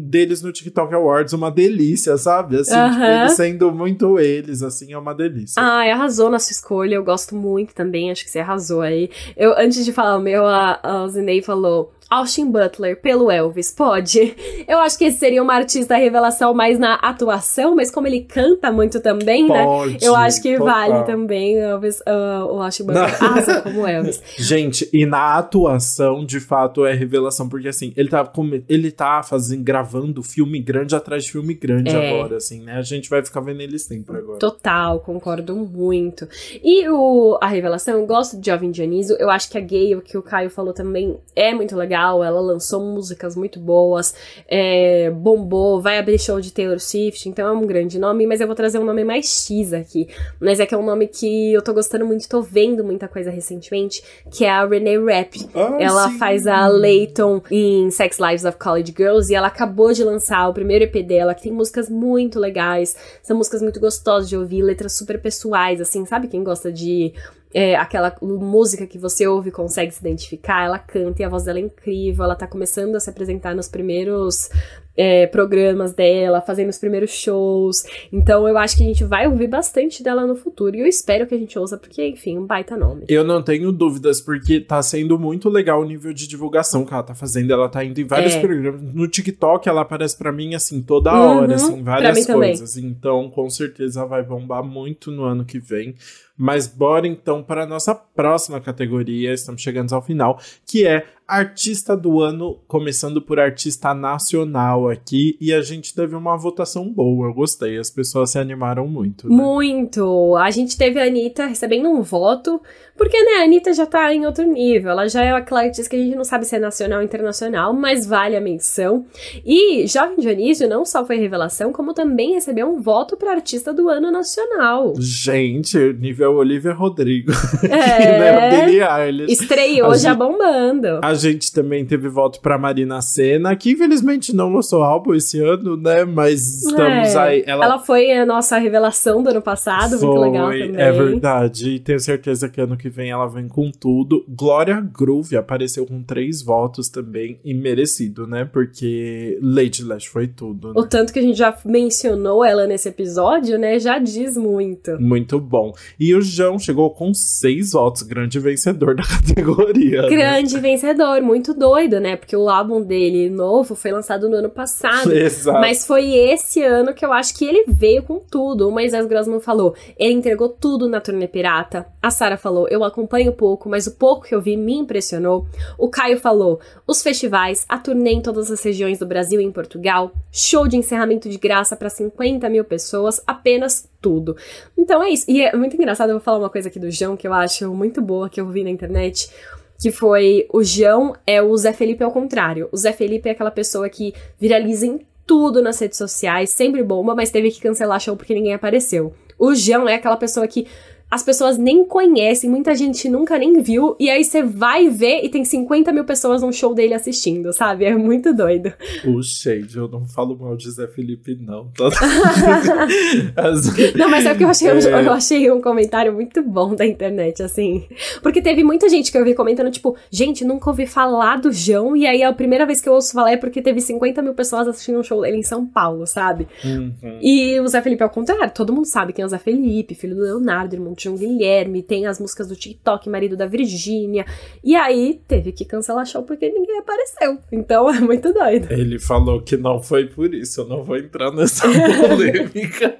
deles no TikTok Awards, uma delícia, sabe? Assim, uhum. tipo, eles sendo muito eles, assim, é uma delícia. Ah, arrasou na sua escolha, eu gosto muito também, acho que você arrasou aí. Eu, antes de falar o meu, a, a Zinei falou: Austin Butler pelo Elvis, pode. Eu acho que esse seria uma artista revelação mais na atuação, mas como ele canta muito também, né, pode, né? Eu acho que total. vale também Elvis, uh, o Austin Butler asa como Elvis. Gente, e na atuação, de fato, é revelação, porque assim, ele tá, ele tá fazendo, gravando filme grande atrás de filme grande é. agora, assim, né? A gente vai ficar vendo ele sempre agora. Total, concordo muito. E o, a revelação, eu gosto de Jovem Dionísio, eu acho que a Gay, o que o Caio falou também, é muito legal legal, ela lançou músicas muito boas, é, bombou, vai abrir show de Taylor Swift, então é um grande nome, mas eu vou trazer um nome mais X aqui. Mas é que é um nome que eu tô gostando muito, tô vendo muita coisa recentemente, que é a Renee Rapp. Ah, ela sim. faz a Layton em Sex Lives of College Girls e ela acabou de lançar o primeiro EP dela, que tem músicas muito legais, são músicas muito gostosas de ouvir, letras super pessoais, assim, sabe quem gosta de é, aquela música que você ouve e consegue se identificar, ela canta e a voz dela é incrível, ela tá começando a se apresentar nos primeiros é, programas dela, fazendo os primeiros shows. Então eu acho que a gente vai ouvir bastante dela no futuro. E eu espero que a gente ouça, porque, enfim, um baita nome. Eu não tenho dúvidas, porque tá sendo muito legal o nível de divulgação que ela tá fazendo. Ela tá indo em vários é. programas. No TikTok ela aparece para mim, assim, toda hora, uhum, assim, várias coisas. Também. Então, com certeza vai bombar muito no ano que vem. Mas bora então para a nossa próxima categoria, estamos chegando ao final, que é artista do ano, começando por artista nacional aqui, e a gente teve uma votação boa, eu gostei, as pessoas se animaram muito. Né? Muito! A gente teve a Anitta recebendo um voto, porque, né, a Anitta já tá em outro nível, ela já é aquela artista que a gente não sabe se é nacional ou internacional, mas vale a menção. E Jovem Dionísio não só foi revelação, como também recebeu um voto para artista do ano nacional. Gente, nível Olivia Rodrigo. É, né, Billie Eilish. Estreou a já gente, bombando. A gente também teve voto pra Marina Senna, que infelizmente não lançou álbum esse ano, né? Mas estamos é. aí. Ela... ela... foi a nossa revelação do ano passado, foi, muito legal também. É verdade. E tenho certeza que ano que vem ela vem com tudo. Glória Groove apareceu com três votos também, e merecido, né? Porque Lady Lash foi tudo. Né? O tanto que a gente já mencionou ela nesse episódio, né? Já diz muito. Muito bom. E o João chegou com seis votos, grande vencedor da categoria. Né? Grande né? vencedor muito doido, né? Porque o álbum dele novo foi lançado no ano passado. Exato. Mas foi esse ano que eu acho que ele veio com tudo. O Moisés Grossman falou, ele entregou tudo na turnê pirata. A Sara falou, eu acompanho pouco, mas o pouco que eu vi me impressionou. O Caio falou, os festivais, a turnê em todas as regiões do Brasil e em Portugal, show de encerramento de graça para 50 mil pessoas, apenas tudo. Então é isso. E é muito engraçado, eu vou falar uma coisa aqui do João que eu acho muito boa, que eu vi na internet que foi o João é o Zé Felipe ao contrário. O Zé Felipe é aquela pessoa que viraliza em tudo nas redes sociais, sempre bomba, mas teve que cancelar show porque ninguém apareceu. O João é aquela pessoa que as pessoas nem conhecem, muita gente nunca nem viu, e aí você vai ver e tem 50 mil pessoas num show dele assistindo, sabe? É muito doido. O shade, eu não falo mal de Zé Felipe, não. não, mas é porque eu achei, é... eu achei um comentário muito bom da internet, assim. Porque teve muita gente que eu vi comentando, tipo, gente, nunca ouvi falar do João, e aí a primeira vez que eu ouço falar é porque teve 50 mil pessoas assistindo um show dele em São Paulo, sabe? Uhum. E o Zé Felipe, ao contrário, todo mundo sabe quem é o Zé Felipe, filho do Leonardo, irmão João Guilherme, tem as músicas do TikTok, marido da Virgínia. E aí teve que cancelar show porque ninguém apareceu. Então é muito doido. Ele falou que não foi por isso, eu não vou entrar nessa polêmica.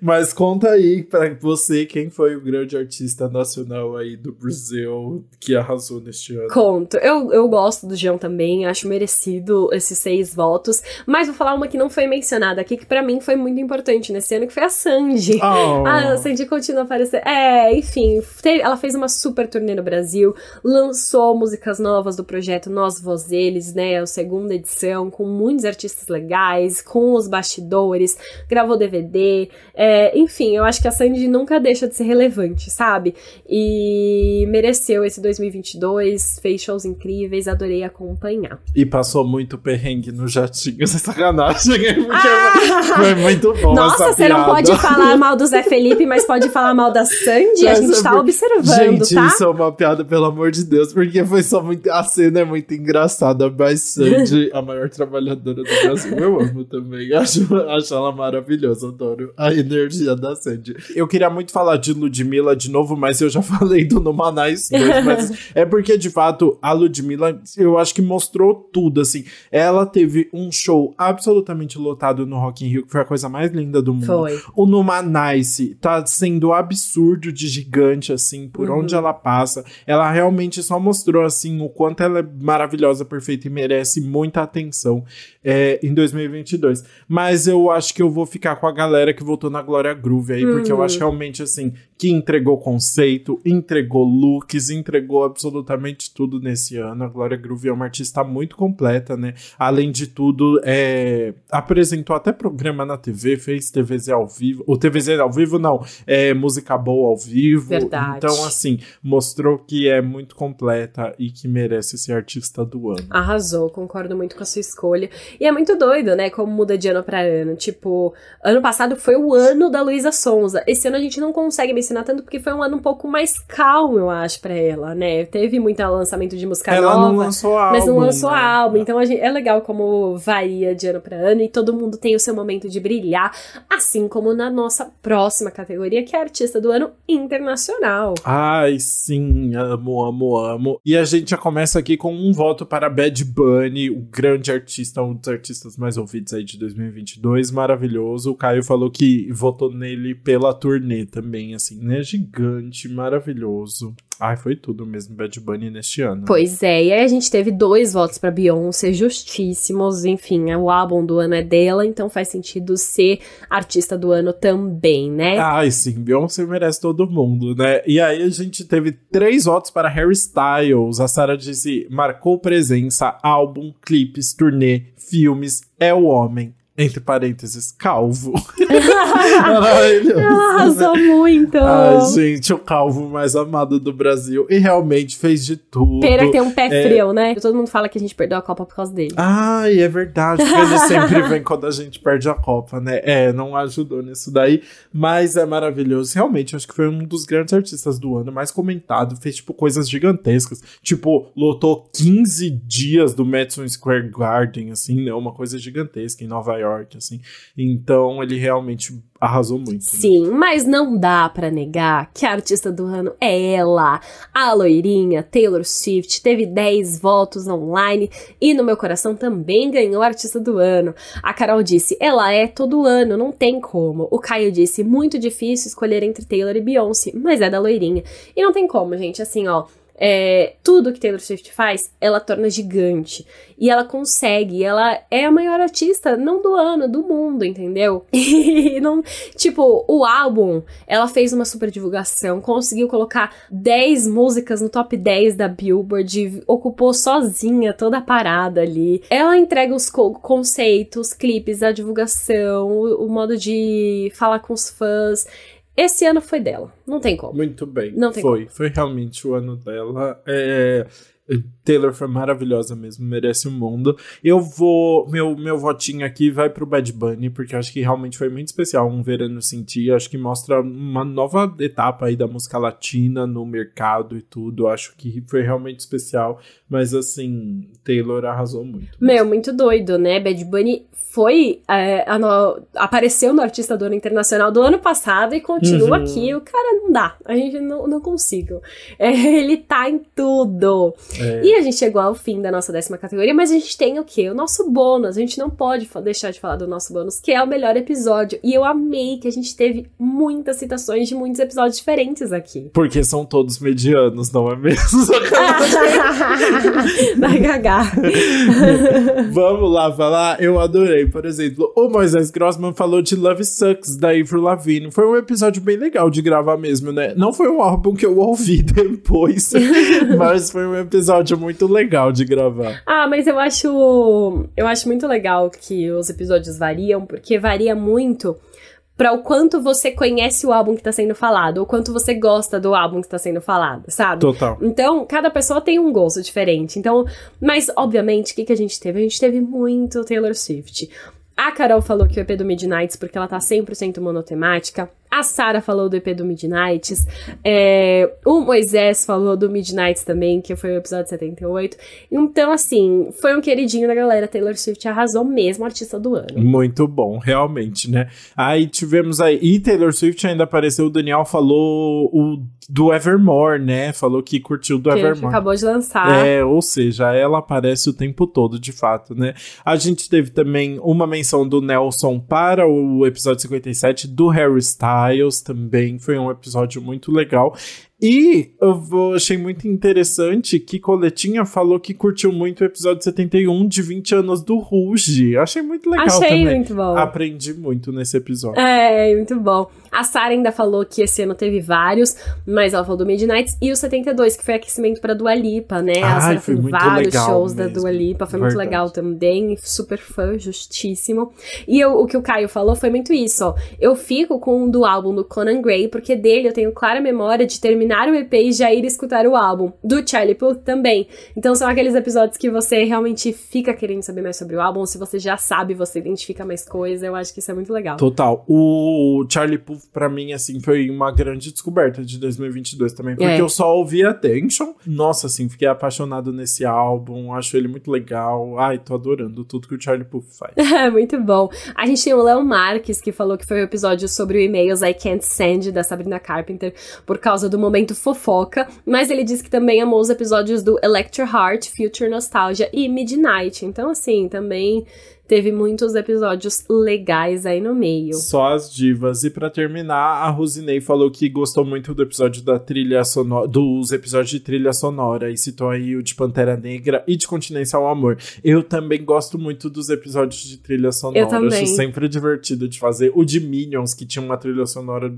Mas conta aí pra você quem foi o grande artista nacional aí do Brasil que arrasou neste ano. Conto. Eu, eu gosto do João também, acho merecido esses seis votos. Mas vou falar uma que não foi mencionada aqui, que para mim foi muito importante nesse ano, que foi a Sandy. Oh. A Sandy continua a aparecer. É, enfim, teve, ela fez uma super turnê no Brasil, lançou músicas novas do projeto Nós Voz Eles, né? A segunda edição, com muitos artistas legais, com os bastidores, gravou DVD. É, enfim, eu acho que a Sandy nunca deixa de ser relevante, sabe? E mereceu esse 2022, fez shows incríveis, adorei acompanhar. E passou muito perrengue no jatinho, sem sacanagem, porque ah! foi muito bom Nossa, você não pode falar mal do Zé Felipe, mas pode falar mal da Sandy? a gente tá observando, gente, tá? isso é uma piada, pelo amor de Deus, porque foi só muito... A cena é muito engraçada, mas Sandy, a maior trabalhadora do Brasil, eu amo também. Acho, acho ela maravilhosa, adoro a energia da Sandy. Eu queria muito falar de Ludmilla de novo, mas eu já falei do 2, mas é porque, de fato, a Ludmilla, eu acho que mostrou tudo, assim. Ela teve um show absolutamente lotado no Rock in Rio, que foi a coisa mais linda do mundo. Foi. O Numanice tá sendo absurdo de gigante, assim, por uhum. onde ela passa. Ela realmente só mostrou, assim, o quanto ela é maravilhosa, perfeita e merece muita atenção é, em 2022. Mas eu acho que eu vou ficar com a galera que votou na Glória Groove aí, porque eu acho uhum. realmente, assim, que entregou conceito, entregou looks, entregou absolutamente tudo nesse ano. A Glória Groove é uma artista muito completa, né? Além de tudo, é, apresentou até programa na TV, fez TVZ ao vivo. O TVZ ao vivo, não, é música boa ao vivo. Verdade. Então, assim, mostrou que é muito completa e que merece ser artista do ano. Arrasou, concordo muito com a sua escolha. E é muito doido, né? Como muda de ano pra ano. Tipo, ano passado foi o ano da Luísa Sonza. Esse ano a gente não consegue mencionar tanto porque foi um ano um pouco mais calmo, eu acho, pra ela, né? Teve muito lançamento de música ela nova. Não lançou álbum. Mas não lançou né? álbum. Então gente, é legal como varia de ano pra ano e todo mundo tem o seu momento de brilhar. Assim como na nossa próxima categoria, que é Artista do Ano Internacional. Ai, sim, amo, amo, amo. E a gente já começa aqui com um voto para Bad Bunny, o grande artista, um dos artistas mais ouvidos aí de 2022, maravilhoso. O Caio falou que votou nele pela turnê também, assim, né? Gigante, maravilhoso. Ai, foi tudo mesmo, Bad Bunny neste ano. Pois é, e aí a gente teve dois votos para Beyoncé, justíssimos. Enfim, o álbum do ano é dela, então faz sentido ser artista do ano também, né? Ai, sim, Beyoncé merece todo mundo, né? E aí a gente teve três votos para Harry Styles. A Sarah disse: marcou presença, álbum, clipes, turnê, filmes, é o homem entre parênteses, calvo. Ela arrasou muito. Ai, gente, o calvo mais amado do Brasil. E realmente fez de tudo. Pera tem um pé é... frio, né? Todo mundo fala que a gente perdeu a Copa por causa dele. Ai, é verdade. Porque ele sempre vem quando a gente perde a Copa, né? É, não ajudou nisso daí. Mas é maravilhoso. Realmente, acho que foi um dos grandes artistas do ano, mais comentado. Fez, tipo, coisas gigantescas. Tipo, lotou 15 dias do Madison Square Garden, assim, né? Uma coisa gigantesca em Nova. York, assim. Então ele realmente arrasou muito. Né? Sim, né? mas não dá para negar que a artista do ano é ela, a loirinha Taylor Swift, teve 10 votos online e no meu coração também ganhou a artista do ano. A Carol disse, ela é todo ano, não tem como. O Caio disse, muito difícil escolher entre Taylor e Beyoncé, mas é da loirinha. E não tem como, gente, assim, ó. É, tudo que Taylor Swift faz, ela torna gigante. E ela consegue. Ela é a maior artista, não do ano, do mundo, entendeu? E não. Tipo, o álbum, ela fez uma super divulgação, conseguiu colocar 10 músicas no top 10 da Billboard, ocupou sozinha toda a parada ali. Ela entrega os co conceitos, clipes, a divulgação, o, o modo de falar com os fãs. Esse ano foi dela. Não tem como. Muito bem. Não tem foi. Como. Foi realmente o ano dela. É, Taylor foi maravilhosa mesmo, merece o mundo. Eu vou. Meu, meu votinho aqui vai pro Bad Bunny, porque acho que realmente foi muito especial um verano sentir. Acho que mostra uma nova etapa aí da música latina no mercado e tudo. Acho que foi realmente especial. Mas assim, Taylor arrasou muito. Meu, muito doido, né? Bad Bunny foi. É, no, apareceu no Artista do Ano Internacional do ano passado e continua uhum. aqui. O cara não dá. A gente não, não consigo. É, ele tá em tudo. É. E a gente chegou ao fim da nossa décima categoria, mas a gente tem o quê? O nosso bônus. A gente não pode deixar de falar do nosso bônus, que é o melhor episódio. E eu amei que a gente teve muitas citações de muitos episódios diferentes aqui. Porque são todos medianos, não é mesmo? Vai cagar. Vamos lá falar. Eu adorei. Por exemplo, o Moisés Grossman falou de Love Sucks, da Avril Lavigne. Foi um episódio bem legal de gravar mesmo, né? Não foi um álbum que eu ouvi depois, mas foi um episódio muito legal de gravar. Ah, mas eu acho eu acho muito legal que os episódios variam, porque varia muito para o quanto você conhece o álbum que tá sendo falado, ou quanto você gosta do álbum que tá sendo falado, sabe? Total. Então, cada pessoa tem um gosto diferente. Então, mas obviamente, o que, que a gente teve? A gente teve muito Taylor Swift. A Carol falou que o EP do Midnights, porque ela tá 100% monotemática. A Sara falou do EP do Midnights. É, o Moisés falou do Midnights também, que foi o episódio 78. Então, assim, foi um queridinho da galera. Taylor Swift arrasou mesmo, artista do ano. Muito bom, realmente, né? Aí tivemos aí. E Taylor Swift ainda apareceu. O Daniel falou o do Evermore, né? Falou que curtiu do que Evermore. acabou de lançar. É, ou seja, ela aparece o tempo todo, de fato, né? A gente teve também uma menção do Nelson para o episódio 57 do Harry Styles. Styles também. Foi um episódio muito legal. E eu achei muito interessante que Coletinha falou que curtiu muito o episódio 71 de 20 anos do Ruge. Achei muito legal achei também. muito bom. Aprendi muito nesse episódio. É, muito bom. A Sarah ainda falou que esse ano teve vários, mas ela falou do Midnight e o 72, que foi aquecimento pra Dua Lipa, né? Ai, a Sarah foi vários shows mesmo. da Dua Lipa, foi Verdade. muito legal também, super fã, justíssimo. E eu, o que o Caio falou foi muito isso, ó. Eu fico com o do álbum do Conan Gray, porque dele eu tenho clara memória de terminar terminar o EP e já ir escutar o álbum. Do Charlie Puth também. Então são aqueles episódios que você realmente fica querendo saber mais sobre o álbum. Se você já sabe, você identifica mais coisa. Eu acho que isso é muito legal. Total. O Charlie Puth, pra mim, assim, foi uma grande descoberta de 2022 também. Porque é. eu só ouvi Attention. Nossa, assim, fiquei apaixonado nesse álbum. Acho ele muito legal. Ai, tô adorando tudo que o Charlie Puth faz. É, muito bom. A gente tem o Léo Marques, que falou que foi o episódio sobre o e-mails I Can't Send, da Sabrina Carpenter, por causa do momento momento fofoca, mas ele disse que também amou os episódios do Electro Heart, Future Nostalgia e Midnight. Então, assim, também teve muitos episódios legais aí no meio. Só as divas. E para terminar, a Rosinei falou que gostou muito do episódio da trilha sonora, dos episódios de trilha sonora e citou aí o de Pantera Negra e de Continência ao Amor. Eu também gosto muito dos episódios de trilha sonora. Eu também. Acho sempre divertido de fazer. O de Minions, que tinha uma trilha sonora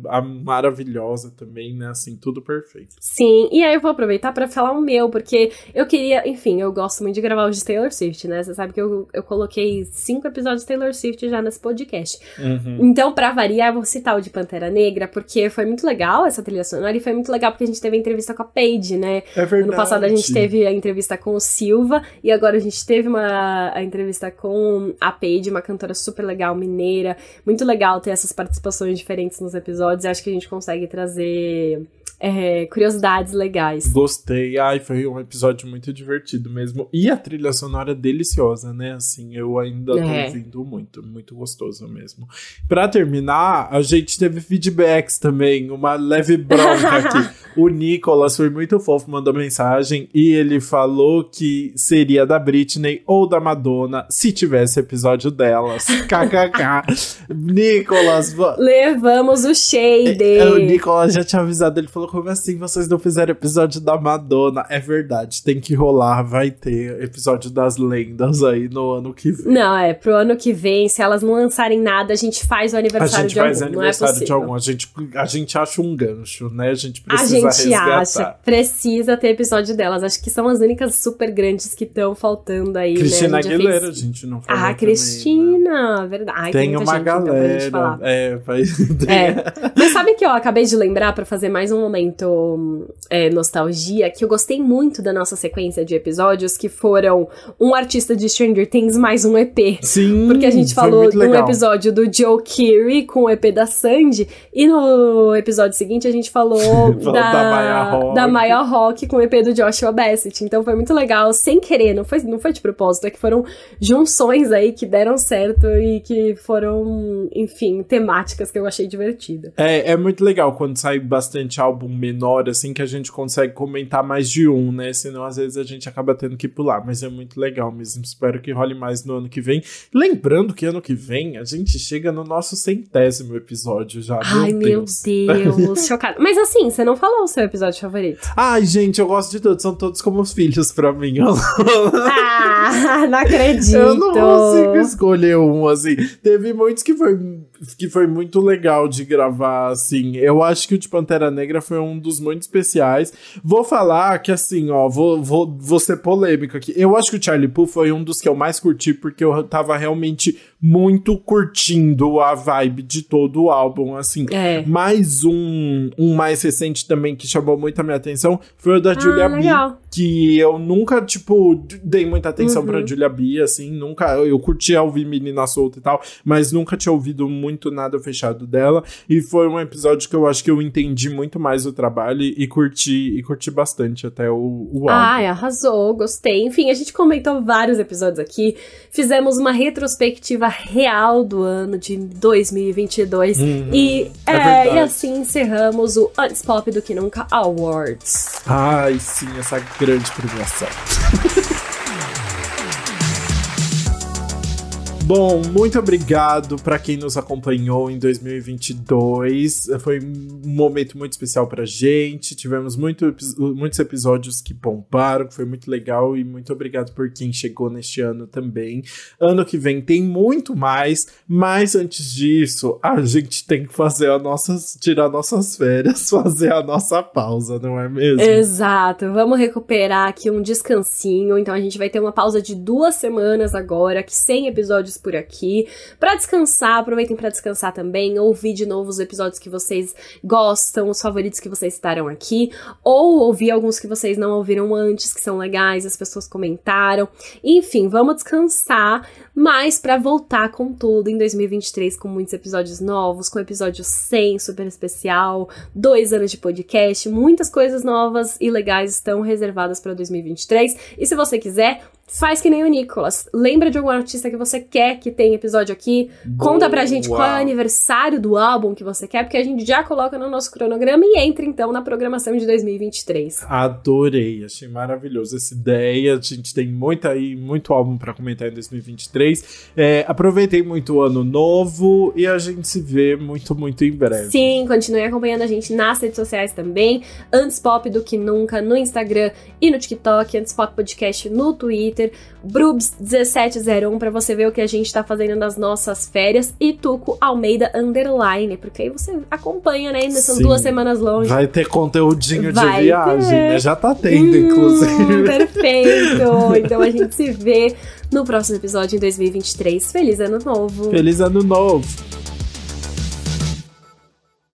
maravilhosa também, né? Assim, tudo perfeito. Sim, e aí eu vou aproveitar para falar o meu, porque eu queria, enfim, eu gosto muito de gravar o de Taylor Swift, né? Você sabe que eu, eu coloquei cinco episódios de Taylor Swift já nesse podcast. Uhum. Então, pra variar, vou citar o de Pantera Negra, porque foi muito legal essa trilha sonora e foi muito legal porque a gente teve a entrevista com a Paige, né? É verdade. No passado a gente teve a entrevista com o Silva e agora a gente teve uma a entrevista com a Paige, uma cantora super legal, mineira. Muito legal ter essas participações diferentes nos episódios. Acho que a gente consegue trazer é, curiosidades legais. Gostei. Ai, foi um episódio muito divertido mesmo. E a trilha sonora deliciosa, né? Assim, eu ainda tô é. ouvindo muito, muito gostoso mesmo. Pra terminar, a gente teve feedbacks também, uma leve bronca aqui. o Nicolas foi muito fofo, mandou mensagem e ele falou que seria da Britney ou da Madonna se tivesse episódio delas. KKK. Nicolas. Levamos o shade. É, o Nicolas já tinha avisado, ele falou como assim vocês não fizeram episódio da Madonna? É verdade, tem que rolar, vai ter episódio das lendas aí no ano que vem. Não, é, pro ano que vem, se elas não lançarem nada, a gente faz o aniversário de algum. A gente faz aniversário é de algum, a gente, a gente acha um gancho, né? A gente precisa A gente resgatar. acha, precisa ter episódio delas. Acho que são as únicas super grandes que estão faltando aí, Cristina né? Aguilera, fez... a gente não falou Ah, Cristina, né? verdade. Ai, tem, tem uma gente, galera, então, é, vai... é. Mas sabe que eu acabei de lembrar para fazer mais um momento momento é, nostalgia que eu gostei muito da nossa sequência de episódios que foram um artista de Stranger Things mais um EP. Sim. Porque a gente falou num episódio do Joe Keery com o EP da Sandy e no episódio seguinte a gente falou da, da, Maya Rock. da Maya Rock com o EP do Joshua Bassett. Então foi muito legal, sem querer, não foi, não foi de propósito, é que foram junções aí que deram certo e que foram, enfim, temáticas que eu achei divertida. É, é muito legal quando sai bastante álbum menor, assim, que a gente consegue comentar mais de um, né? Senão, às vezes, a gente acaba tendo que pular. Mas é muito legal mesmo. Espero que role mais no ano que vem. Lembrando que ano que vem a gente chega no nosso centésimo episódio já. Ai, meu Deus. Chocada. Mas assim, você não falou o seu episódio favorito. Ai, gente, eu gosto de todos. São todos como os filhos pra mim. ah, não acredito. Eu não consigo escolher um, assim. Teve muitos que foi, que foi muito legal de gravar, assim. Eu acho que o de Pantera Negra foi um dos muito especiais. Vou falar que, assim, ó, vou, vou, vou ser polêmico aqui. Eu acho que o Charlie Puth foi um dos que eu mais curti, porque eu tava realmente muito curtindo a vibe de todo o álbum, assim. É. Mais um, um mais recente também que chamou muito a minha atenção foi o da ah, Julia legal. B, que eu nunca, tipo, dei muita atenção uhum. pra Julia B, assim, nunca, eu curtia ouvir Menina Solta e tal, mas nunca tinha ouvido muito nada fechado dela, e foi um episódio que eu acho que eu entendi muito mais o trabalho e, curti, e curti bastante até o, o álbum. Ai, arrasou, gostei. Enfim, a gente comentou vários episódios aqui, fizemos uma retrospectiva real do ano de 2022. Uhum, e, é, é e assim encerramos o Antes Pop do Que Nunca Awards. Ai, sim, essa grande premiação. Bom, muito obrigado para quem nos acompanhou em 2022. Foi um momento muito especial pra gente. Tivemos muito, muitos episódios que bombaram, que foi muito legal e muito obrigado por quem chegou neste ano também. Ano que vem tem muito mais, mas antes disso, a gente tem que fazer a nossas tirar nossas férias, fazer a nossa pausa, não é mesmo? Exato. Vamos recuperar aqui um descansinho. Então a gente vai ter uma pausa de duas semanas agora, que sem episódios por aqui. Para descansar, aproveitem para descansar também, ouvir de novo os episódios que vocês gostam, os favoritos que vocês citaram aqui, ou ouvir alguns que vocês não ouviram antes, que são legais, as pessoas comentaram. Enfim, vamos descansar, mas para voltar com tudo em 2023 com muitos episódios novos, com episódio 100 super especial, dois anos de podcast, muitas coisas novas e legais estão reservadas para 2023. E se você quiser, Faz que nem o Nicolas. Lembra de algum artista que você quer que tenha episódio aqui? Boa. Conta pra gente qual é o aniversário do álbum que você quer, porque a gente já coloca no nosso cronograma e entra então na programação de 2023. Adorei, achei maravilhoso essa ideia. A gente tem muita aí, muito álbum para comentar em 2023. É, aproveitei muito o ano novo e a gente se vê muito, muito em breve. Sim, continue acompanhando a gente nas redes sociais também. Antes Pop do que nunca no Instagram e no TikTok, Antes Pop Podcast no Twitter. Twitter, Brubs1701 para você ver o que a gente tá fazendo nas nossas férias e Tuco Almeida Underline, porque aí você acompanha, né? Ainda são Sim. duas semanas longe. Vai ter conteúdinho Vai de viagem, ter. né? Já tá tendo, hum, inclusive. Perfeito! então a gente se vê no próximo episódio em 2023. Feliz ano novo! Feliz ano novo!